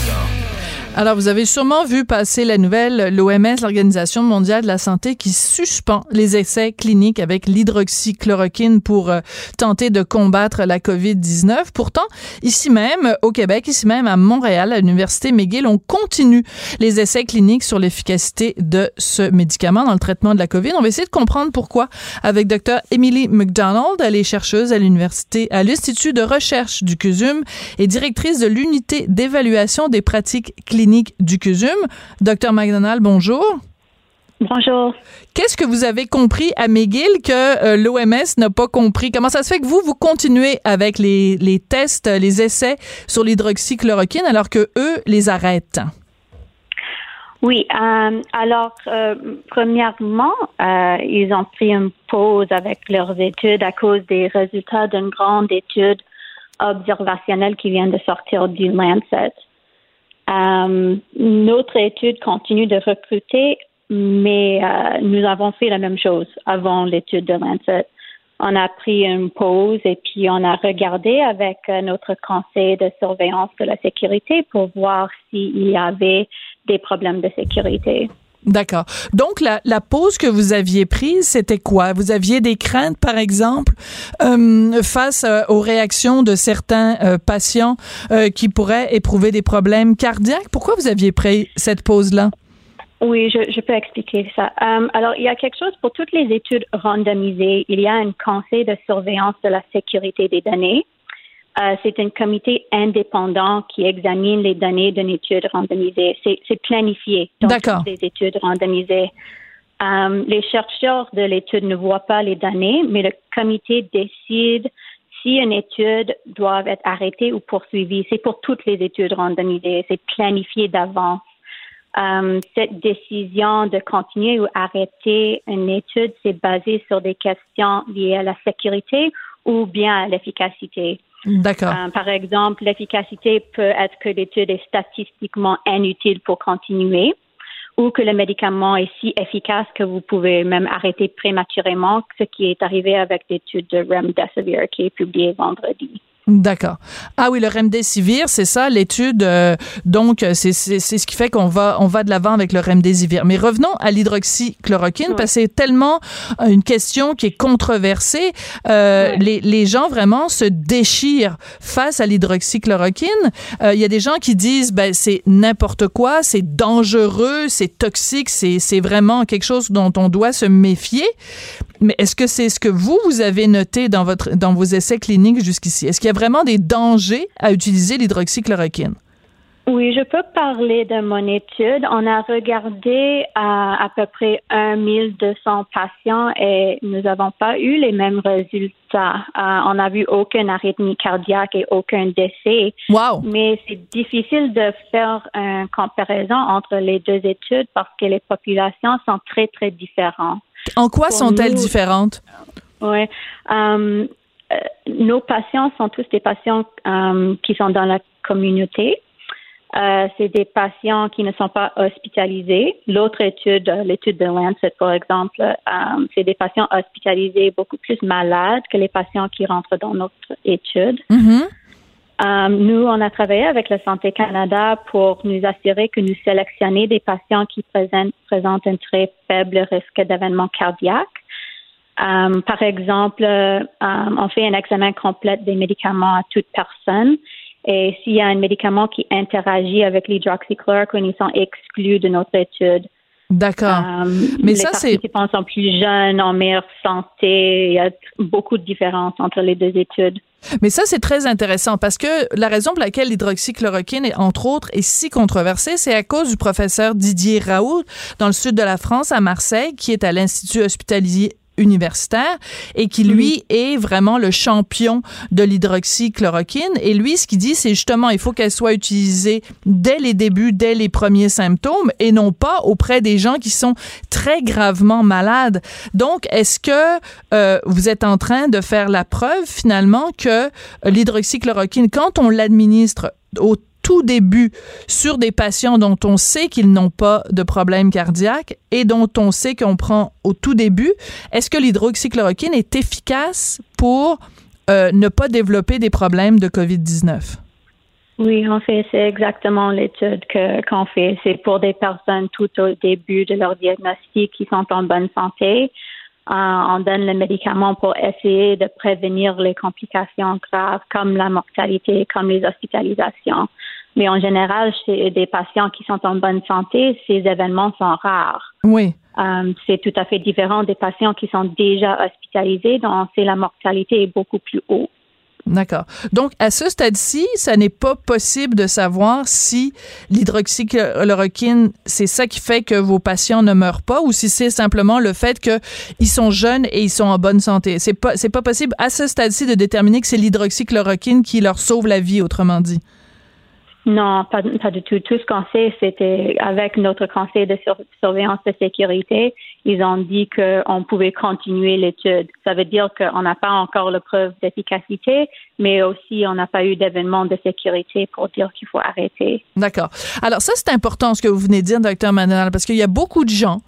Alors, vous avez sûrement vu passer la nouvelle, l'OMS, l'Organisation mondiale de la santé, qui suspend les essais cliniques avec l'hydroxychloroquine pour euh, tenter de combattre la COVID-19. Pourtant, ici même, au Québec, ici même à Montréal, à l'Université McGill, on continue les essais cliniques sur l'efficacité de ce médicament dans le traitement de la COVID. On va essayer de comprendre pourquoi avec Dr. Emily McDonald. Elle est chercheuse à l'Université, à l'Institut de recherche du CUSUM et directrice de l'unité d'évaluation des pratiques cliniques du CUSUM. Docteur McDonald, bonjour. Bonjour. Qu'est-ce que vous avez compris à McGill que euh, l'OMS n'a pas compris? Comment ça se fait que vous, vous continuez avec les, les tests, les essais sur l'hydroxychloroquine alors que eux les arrêtent? Oui, euh, alors, euh, premièrement, ils ont pris une pause avec leurs études à cause des résultats d'une grande étude observationnelle qui vient de sortir du Lancet. Euh, notre étude continue de recruter, mais euh, nous avons fait la même chose avant l'étude de Lancet. On a pris une pause et puis on a regardé avec euh, notre conseil de surveillance de la sécurité pour voir s'il y avait des problèmes de sécurité. D'accord. Donc, la, la, pause que vous aviez prise, c'était quoi? Vous aviez des craintes, par exemple, euh, face euh, aux réactions de certains euh, patients qui pourraient éprouver des problèmes cardiaques? Pourquoi vous aviez pris cette pause-là? Oui, je, je, peux expliquer ça. Alors, il y a quelque chose pour toutes les études randomisées. Il y a un conseil de surveillance de la sécurité des données. Euh, c'est un comité indépendant qui examine les données d'une étude randomisée. C'est planifié dans les études randomisées. Euh, les chercheurs de l'étude ne voient pas les données, mais le comité décide si une étude doit être arrêtée ou poursuivie. C'est pour toutes les études randomisées. C'est planifié d'avance. Euh, cette décision de continuer ou arrêter une étude, c'est basé sur des questions liées à la sécurité ou bien à l'efficacité. D'accord. Euh, par exemple, l'efficacité peut être que l'étude est statistiquement inutile pour continuer ou que le médicament est si efficace que vous pouvez même arrêter prématurément, ce qui est arrivé avec l'étude de Remdesivir qui est publiée vendredi. D'accord. Ah oui, le remdesivir, c'est ça l'étude. Euh, donc, c'est ce qui fait qu'on va on va de l'avant avec le remdesivir. Mais revenons à l'hydroxychloroquine parce que c'est tellement euh, une question qui est controversée. Euh, les, les gens vraiment se déchirent face à l'hydroxychloroquine. Euh, il y a des gens qui disent ben c'est n'importe quoi, c'est dangereux, c'est toxique, c'est c'est vraiment quelque chose dont on doit se méfier. Mais est-ce que c'est ce que vous vous avez noté dans votre dans vos essais cliniques jusqu'ici? Est-ce qu'il a vraiment des dangers à utiliser l'hydroxychloroquine? Oui, je peux parler de mon étude. On a regardé à, à peu près 1200 patients et nous n'avons pas eu les mêmes résultats. Euh, on n'a vu aucune arythmie cardiaque et aucun décès. Wow. Mais c'est difficile de faire une comparaison entre les deux études parce que les populations sont très, très différentes. En quoi sont-elles différentes? Oui. Um, euh, nos patients sont tous des patients um, qui sont dans la communauté. Euh, c'est des patients qui ne sont pas hospitalisés. L'autre étude, l'étude de Lancet, par exemple, c'est des patients hospitalisés beaucoup plus malades que les patients qui rentrent dans notre étude. Mm-hmm. Nous, on a travaillé avec la Santé Canada pour nous assurer que nous sélectionnons des patients qui présentent, présentent un très faible risque d'événement cardiaque. Euh, par exemple, euh, on fait un examen complet des médicaments à toute personne. Et s'il y a un médicament qui interagit avec l'hydroxychloroquine, ils sont exclus de notre étude. D'accord. Euh, Mais les ça, c'est. participants sont plus jeunes, en meilleure santé. Il y a beaucoup de différences entre les deux études. Mais ça, c'est très intéressant parce que la raison pour laquelle l'hydroxychloroquine, est, entre autres, est si controversée, c'est à cause du professeur Didier Raoult dans le sud de la France, à Marseille, qui est à l'Institut hospitalier universitaire et qui lui est vraiment le champion de l'hydroxychloroquine. Et lui ce qu'il dit c'est justement il faut qu'elle soit utilisée dès les débuts dès les premiers symptômes et non pas auprès des gens qui sont très gravement malades. Donc est-ce que euh, vous êtes en train de faire la preuve finalement que l'hydroxychloroquine quand on l'administre au tout début sur des patients dont on sait qu'ils n'ont pas de problème cardiaque et dont on sait qu'on prend au tout début, est-ce que l'hydroxychloroquine est efficace pour euh, ne pas développer des problèmes de COVID-19? Oui, en fait, c'est exactement l'étude qu'on fait. C'est pour des personnes tout au début de leur diagnostic qui sont en bonne santé. Euh, on donne le médicament pour essayer de prévenir les complications graves comme la mortalité, comme les hospitalisations. Mais en général, chez des patients qui sont en bonne santé, ces événements sont rares. Oui. Euh, c'est tout à fait différent des patients qui sont déjà hospitalisés, dont c'est la mortalité est beaucoup plus haute. D'accord. Donc, à ce stade-ci, ça n'est pas possible de savoir si l'hydroxychloroquine, c'est ça qui fait que vos patients ne meurent pas ou si c'est simplement le fait qu'ils sont jeunes et ils sont en bonne santé. C'est pas, c'est pas possible à ce stade-ci de déterminer que c'est l'hydroxychloroquine qui leur sauve la vie, autrement dit. Non, pas, du tout. Tout ce qu'on sait, c'était avec notre conseil de surveillance de sécurité, ils ont dit qu'on pouvait continuer l'étude. Ça veut dire qu'on n'a pas encore la preuve d'efficacité, mais aussi on n'a pas eu d'événement de sécurité pour dire qu'il faut arrêter. D'accord. Alors ça, c'est important ce que vous venez de dire, docteur Manal, parce qu'il y a beaucoup de gens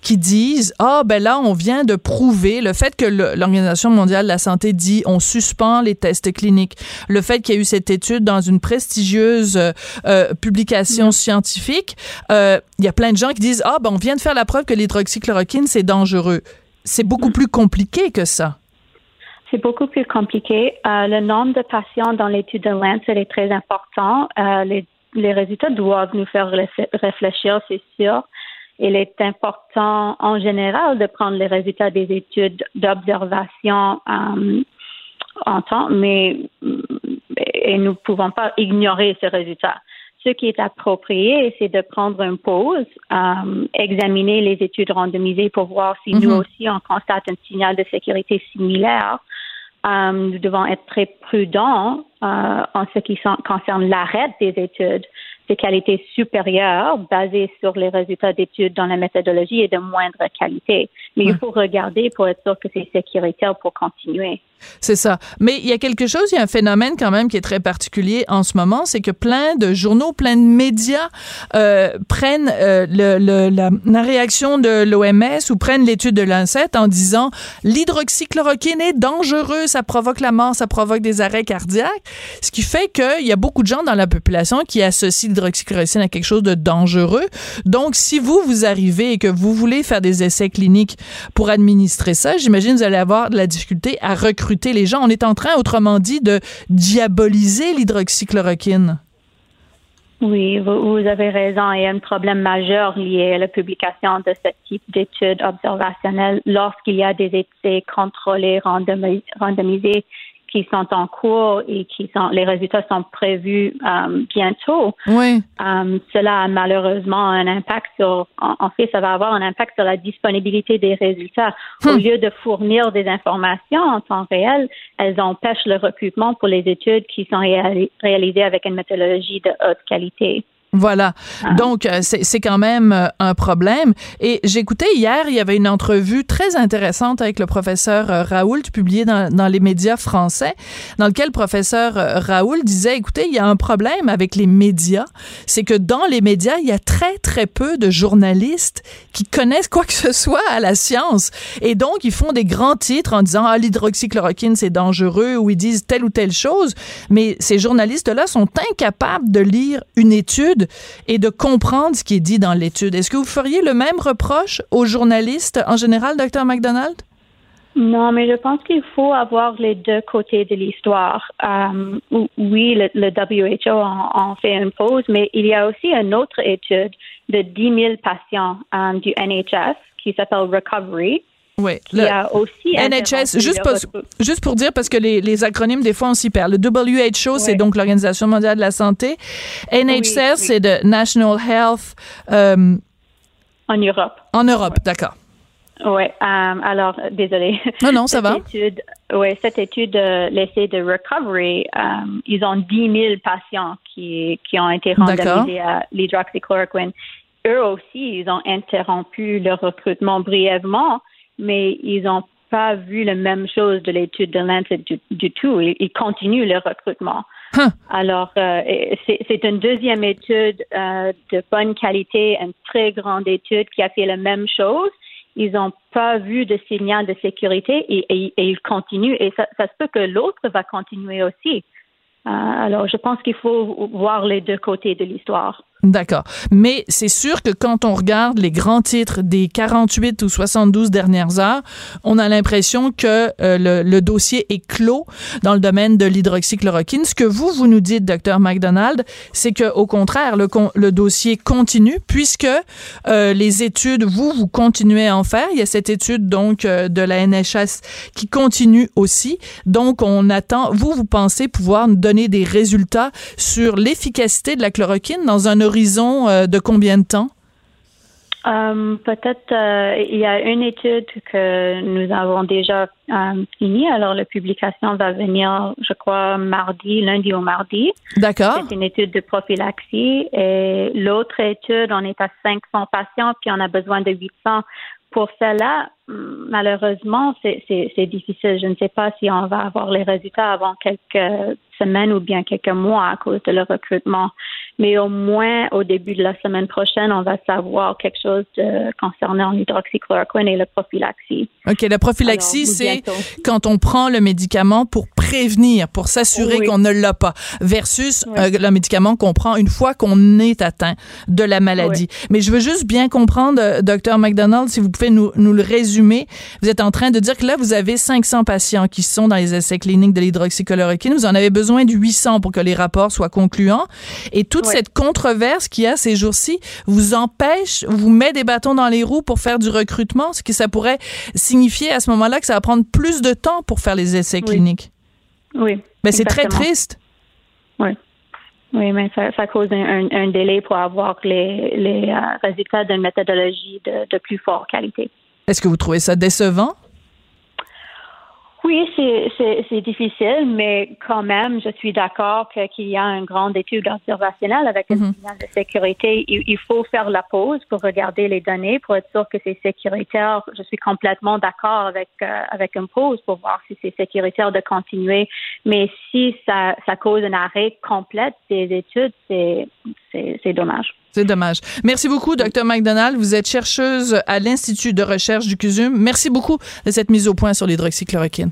qui disent ah ben là on vient de prouver le fait que l'Organisation mondiale de la santé dit on suspend les tests cliniques, le fait qu'il y a eu cette étude dans une prestigieuse euh, publication Mm. scientifique, euh, il y a plein de gens qui disent ah ben on vient de faire la preuve que l'hydroxychloroquine c'est dangereux. C'est beaucoup plus compliqué que ça. C'est beaucoup plus compliqué. Euh, le nombre de patients dans l'étude de Lancet est très important. Les, les résultats doivent nous faire réfl- réfléchir, c'est sûr. Il est important en général de prendre les résultats des études d'observation euh, en temps, mais et nous ne pouvons pas ignorer ces résultats. Ce qui est approprié, c'est de prendre une pause, euh, examiner les études randomisées pour voir si nous Mhm. aussi on constate un signal de sécurité similaire. Euh, nous devons être très prudents euh, en ce qui concerne l'arrêt des études de qualité supérieure basées sur les résultats d'études dans la méthodologie et de moindre qualité. Mais il faut regarder pour être sûr que c'est sécuritaire pour continuer. C'est ça. Mais il y a quelque chose, il y a un phénomène quand même qui est très particulier en ce moment, c'est que plein de journaux, plein de médias euh, prennent euh, le, le- la, la réaction de l'OMS ou prennent l'étude de l'ANSET en disant l'hydroxychloroquine est dangereux, ça provoque la mort, ça provoque des arrêts cardiaques, ce qui fait qu'il y a beaucoup de gens dans la population qui associent l'hydroxychloroquine à quelque chose de dangereux. Donc, si vous, vous arrivez et que vous voulez faire des essais cliniques pour administrer ça, j'imagine que vous allez avoir de la difficulté à recruter les gens. On est en train, autrement dit, de diaboliser l'hydroxychloroquine. Oui, vous, avez raison. Il y a un problème majeur lié à la publication de ce type d'études observationnelles lorsqu'il y a des essais contrôlés, randomi- randomisés qui sont en cours et qui sont les résultats sont prévus euh, bientôt. Oui. Euh, cela a malheureusement un impact sur, en, fait, ça va avoir un impact sur la disponibilité des résultats. Au lieu de fournir des informations en temps réel, elles empêchent le recrutement pour les études qui sont réali- réalisées avec une méthodologie de haute qualité. Voilà. Donc, euh, c'est c'est quand même euh, un problème. Et j'écoutais hier, il y avait une entrevue très intéressante avec le professeur euh, Raoult, publiée dans, dans les médias français, dans lequel le professeur Raoult disait, écoutez, il y a un problème avec les médias, c'est que dans les médias, il y a très, très peu de journalistes qui connaissent quoi que ce soit à la science. Et donc, ils font des grands titres en disant, ah, l'hydroxychloroquine, c'est dangereux, ou ils disent telle ou telle chose. Mais ces journalistes-là sont incapables de lire une étude et de comprendre ce qui est dit dans l'étude. Est-ce que vous feriez le même reproche aux journalistes en général, docteur McDonald? Non, mais je pense qu'il faut avoir les deux côtés de l'histoire. Euh, oui, le, WHO en, fait une pause, mais il y a aussi une autre étude de 10 000 patients euh, du NHS qui s'appelle Recovery. Oui, qui a aussi NHS, juste, pour, juste pour dire, parce que les, les, acronymes, des fois, on s'y perd. Le WHO, c'est donc l'Organisation mondiale de la santé. NHS, c'est de National Health. Euh, en Europe. En Europe, d'accord. Oui, euh, alors, désolé. Non, non, ça va. Oui, cette étude, euh, l'essai de recovery, euh, ils ont 10 000 patients qui, qui ont été randomisés à l'hydroxychloroquine. Eux aussi, ils ont interrompu leur recrutement brièvement, mais ils n'ont pas vu la même chose de l'étude de Lancet du, tout. Ils, continuent le recrutement. Alors, c'est une deuxième étude de bonne qualité, une très grande étude qui a fait la même chose ils n'ont pas vu de signal de sécurité et, ils continuent. Et ça, ça, se peut que l'autre va continuer aussi. Euh, alors, je pense qu'il faut voir les deux côtés de l'histoire. D'accord. Mais c'est sûr que quand on regarde les grands titres des 48 ou 72 dernières heures, on a l'impression que euh, le, dossier est clos dans le domaine de l'hydroxychloroquine. Ce que vous, vous nous dites, docteur McDonald, c'est que au contraire, le, le dossier continue puisque euh, les études, vous, vous continuez à en faire. Il y a cette étude donc euh, de la NHS qui continue aussi. Donc, on attend, vous, vous pensez pouvoir nous donner des résultats sur l'efficacité de la chloroquine dans un horizon euh, de combien de temps? Euh, peut-être euh, il y a une étude que nous avons déjà euh, finie. Alors la publication va venir, je crois, mardi, lundi ou mardi. D'accord. C'est une étude de prophylaxie. Et l'autre étude, on est à 500 patients, puis on a besoin de 800. Pour cela, malheureusement, c'est difficile. Je ne sais pas si on va avoir les résultats avant quelques semaines ou bien quelques mois à cause de le recrutement mais au moins au début de la semaine prochaine, on va savoir quelque chose de, concernant l'hydroxychloroquine et la prophylaxie. OK, la prophylaxie, c'est quand on prend le médicament pour prévenir, pour s'assurer qu'on ne l'a pas, versus euh, le médicament qu'on prend une fois qu'on est atteint de la maladie. Mais je veux juste bien comprendre, euh, docteur McDonald, si vous pouvez nous, nous le résumer. Vous êtes en train de dire que là, vous avez 500 patients qui sont dans les essais cliniques de l'hydroxychloroquine. Vous en avez besoin de 800 pour que les rapports soient concluants. Et tout toute cette controverse qu'il y a ces jours-ci vous empêche, vous met des bâtons dans les roues pour faire du recrutement, ce qui ça pourrait signifier à ce moment-là que ça va prendre plus de temps pour faire les essais cliniques. Oui. Mais ben, c'est très triste. Oui. Oui, mais ça, cause un, délai pour avoir les, les euh, résultats d'une méthodologie de, de plus forte qualité. Est-ce que vous trouvez ça décevant? Oui, c'est difficile, mais quand même, je suis d'accord qu'il y a une grande étude observationnelle avec un mhm. signal de sécurité. Il, faut faire la pause pour regarder les données pour être sûr que c'est sécuritaire. Je suis complètement d'accord avec euh, avec une pause pour voir si c'est sécuritaire de continuer. Mais si ça, ça cause un arrêt complet des études, c'est c'est dommage. C'est dommage. Merci beaucoup, Dr. McDonald. Vous êtes chercheuse à l'Institut de recherche du CUSUM. Merci beaucoup de cette mise au point sur l'hydroxychloroquine.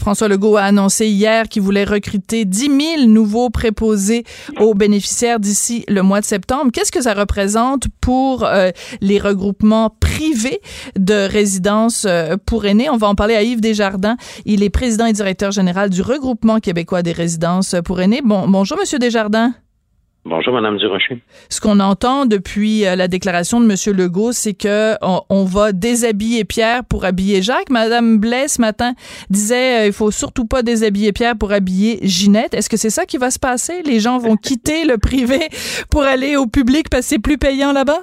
François Legault a annoncé hier qu'il voulait recruter 10 000 nouveaux préposés aux bénéficiaires d'ici le mois de septembre. Qu'est-ce que ça représente pour euh, les regroupements privés de résidences euh, pour aînés? On va en parler à Yves Desjardins. Il est président et directeur général du regroupement québécois des résidences pour aînés. Bon, bonjour, Monsieur Desjardins. Bonjour, Madame Durocher. Ce qu'on entend depuis euh, la déclaration de M. Legault, c'est que on, va déshabiller Pierre pour habiller Jacques. Madame Blais, ce matin, disait euh, il faut surtout pas déshabiller Pierre pour habiller Ginette. Est-ce que c'est ça qui va se passer? Les gens vont quitter le privé pour aller au public parce que c'est plus payant là-bas?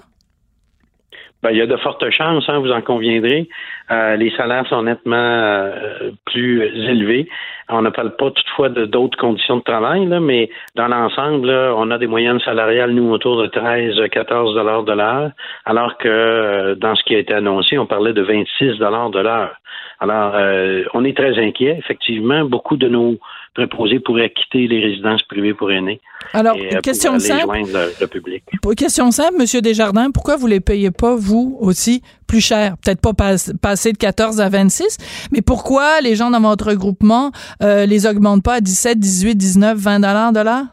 Ben, il y a de fortes chances, hein, vous en conviendrez. Euh, les salaires sont nettement euh, plus élevés. On ne parle pas toutefois de d'autres conditions de travail, là, mais dans l'ensemble, on a des moyennes salariales, nous, autour de 13, 14 dollars de l'heure, alors que euh, dans ce qui a été annoncé, on parlait de 26 dollars de l'heure. Alors, euh, on est très inquiet. Effectivement, beaucoup de nos préposés pourraient quitter les résidences privées pour aînés. Alors, et, euh, question simple. joindre le, le public. Question simple, Monsieur Desjardins, pourquoi vous les payez pas, vous aussi, plus cher? Peut-être pas pas- passer de 14 à 26, mais pourquoi les gens dans votre regroupement euh, les augmentent pas à 17, 18, 19, 20 dollars de l'heure?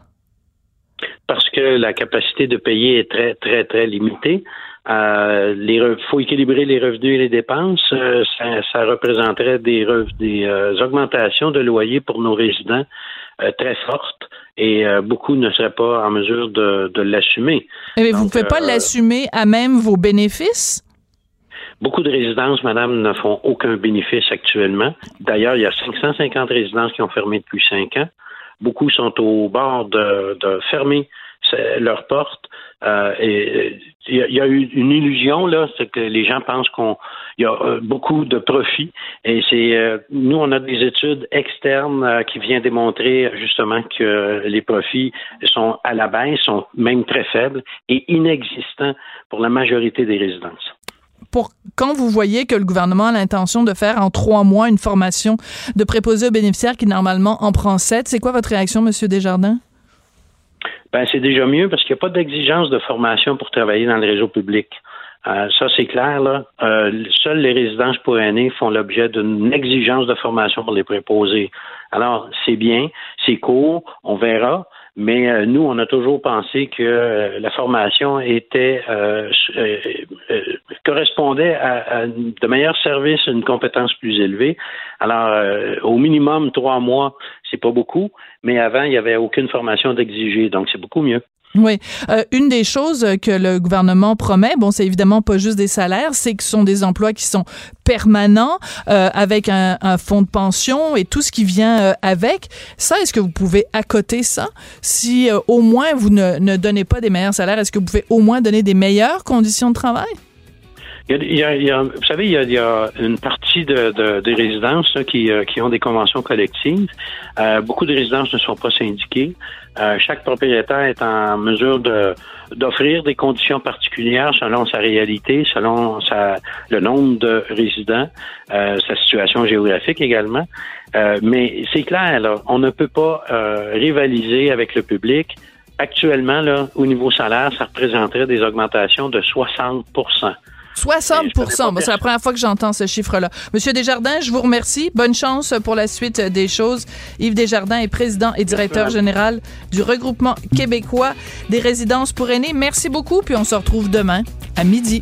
Parce que la capacité de payer est très, très, très limitée. Euh, les re- faut équilibrer les revenus et les dépenses. Euh, ça, ça représenterait des, euh, augmentations de loyer pour nos résidents euh, très fortes et euh, beaucoup ne seraient pas en mesure de, de l'assumer. Mais vous ne pouvez pas euh, l'assumer à même vos bénéfices? Beaucoup de résidences, madame, ne font aucun bénéfice actuellement. D'ailleurs, il y a 550 résidences qui ont fermé depuis cinq ans. Beaucoup sont au bord de, de fermer leurs portes. Euh, il y, a- eu une illusion là, c'est que les gens pensent qu'on y a euh, beaucoup de profits. Et c'est euh, nous, on a des études externes qui viennent démontrer justement que les profits sont à la baisse, sont même très faibles et inexistants pour la majorité des résidences. Pour quand vous voyez que le gouvernement a l'intention de faire en trois mois une formation de préposé aux bénéficiaires qui normalement en prend sept, c'est quoi votre réaction, Monsieur Desjardins? Ben, c'est déjà mieux parce qu'il n'y a pas d'exigence de formation pour travailler dans le réseau public. Euh, ça, c'est clair, là. Euh, seules les résidences pour aînés font l'objet d'une exigence de formation pour les préposés. Alors, c'est bien, c'est court, on verra, mais euh, nous, on a toujours pensé que euh, la formation était euh, euh, euh, correspondait à, à de meilleurs services, une compétence plus élevée. Alors, au minimum trois mois, c'est pas beaucoup, mais avant, il n'y avait aucune formation d'exiger, donc c'est beaucoup mieux. Oui. Euh, une des choses que le gouvernement promet, bon, c'est évidemment pas juste des salaires, c'est que ce sont des emplois qui sont permanents, euh, avec un, un fonds de pension et tout ce qui vient euh, avec. Ça, est-ce que vous pouvez accoter ça? Si euh, au moins vous ne, ne donnez pas des meilleurs salaires, est-ce que vous pouvez au moins donner des meilleures conditions de travail? Il y a- il y a- vous savez, il y a, il y a une partie de, de- des résidences là, qui, euh, qui ont des conventions collectives. Euh, beaucoup de résidences ne sont pas syndiquées. Euh, chaque propriétaire est en mesure de d'offrir des conditions particulières selon sa réalité, selon sa, le nombre de résidents, euh, sa situation géographique également. Euh, mais c'est clair, là, on ne peut pas euh, rivaliser avec le public. Actuellement, là, au niveau salaire, ça représenterait des augmentations de 60 60% Bon, C'est la première fois que j'entends ce chiffre-là. Monsieur Desjardins, je vous remercie. Bonne chance pour la suite des choses. Yves Desjardins est président et directeur général du regroupement québécois des résidences pour aînés. Merci beaucoup, puis on se retrouve demain à midi.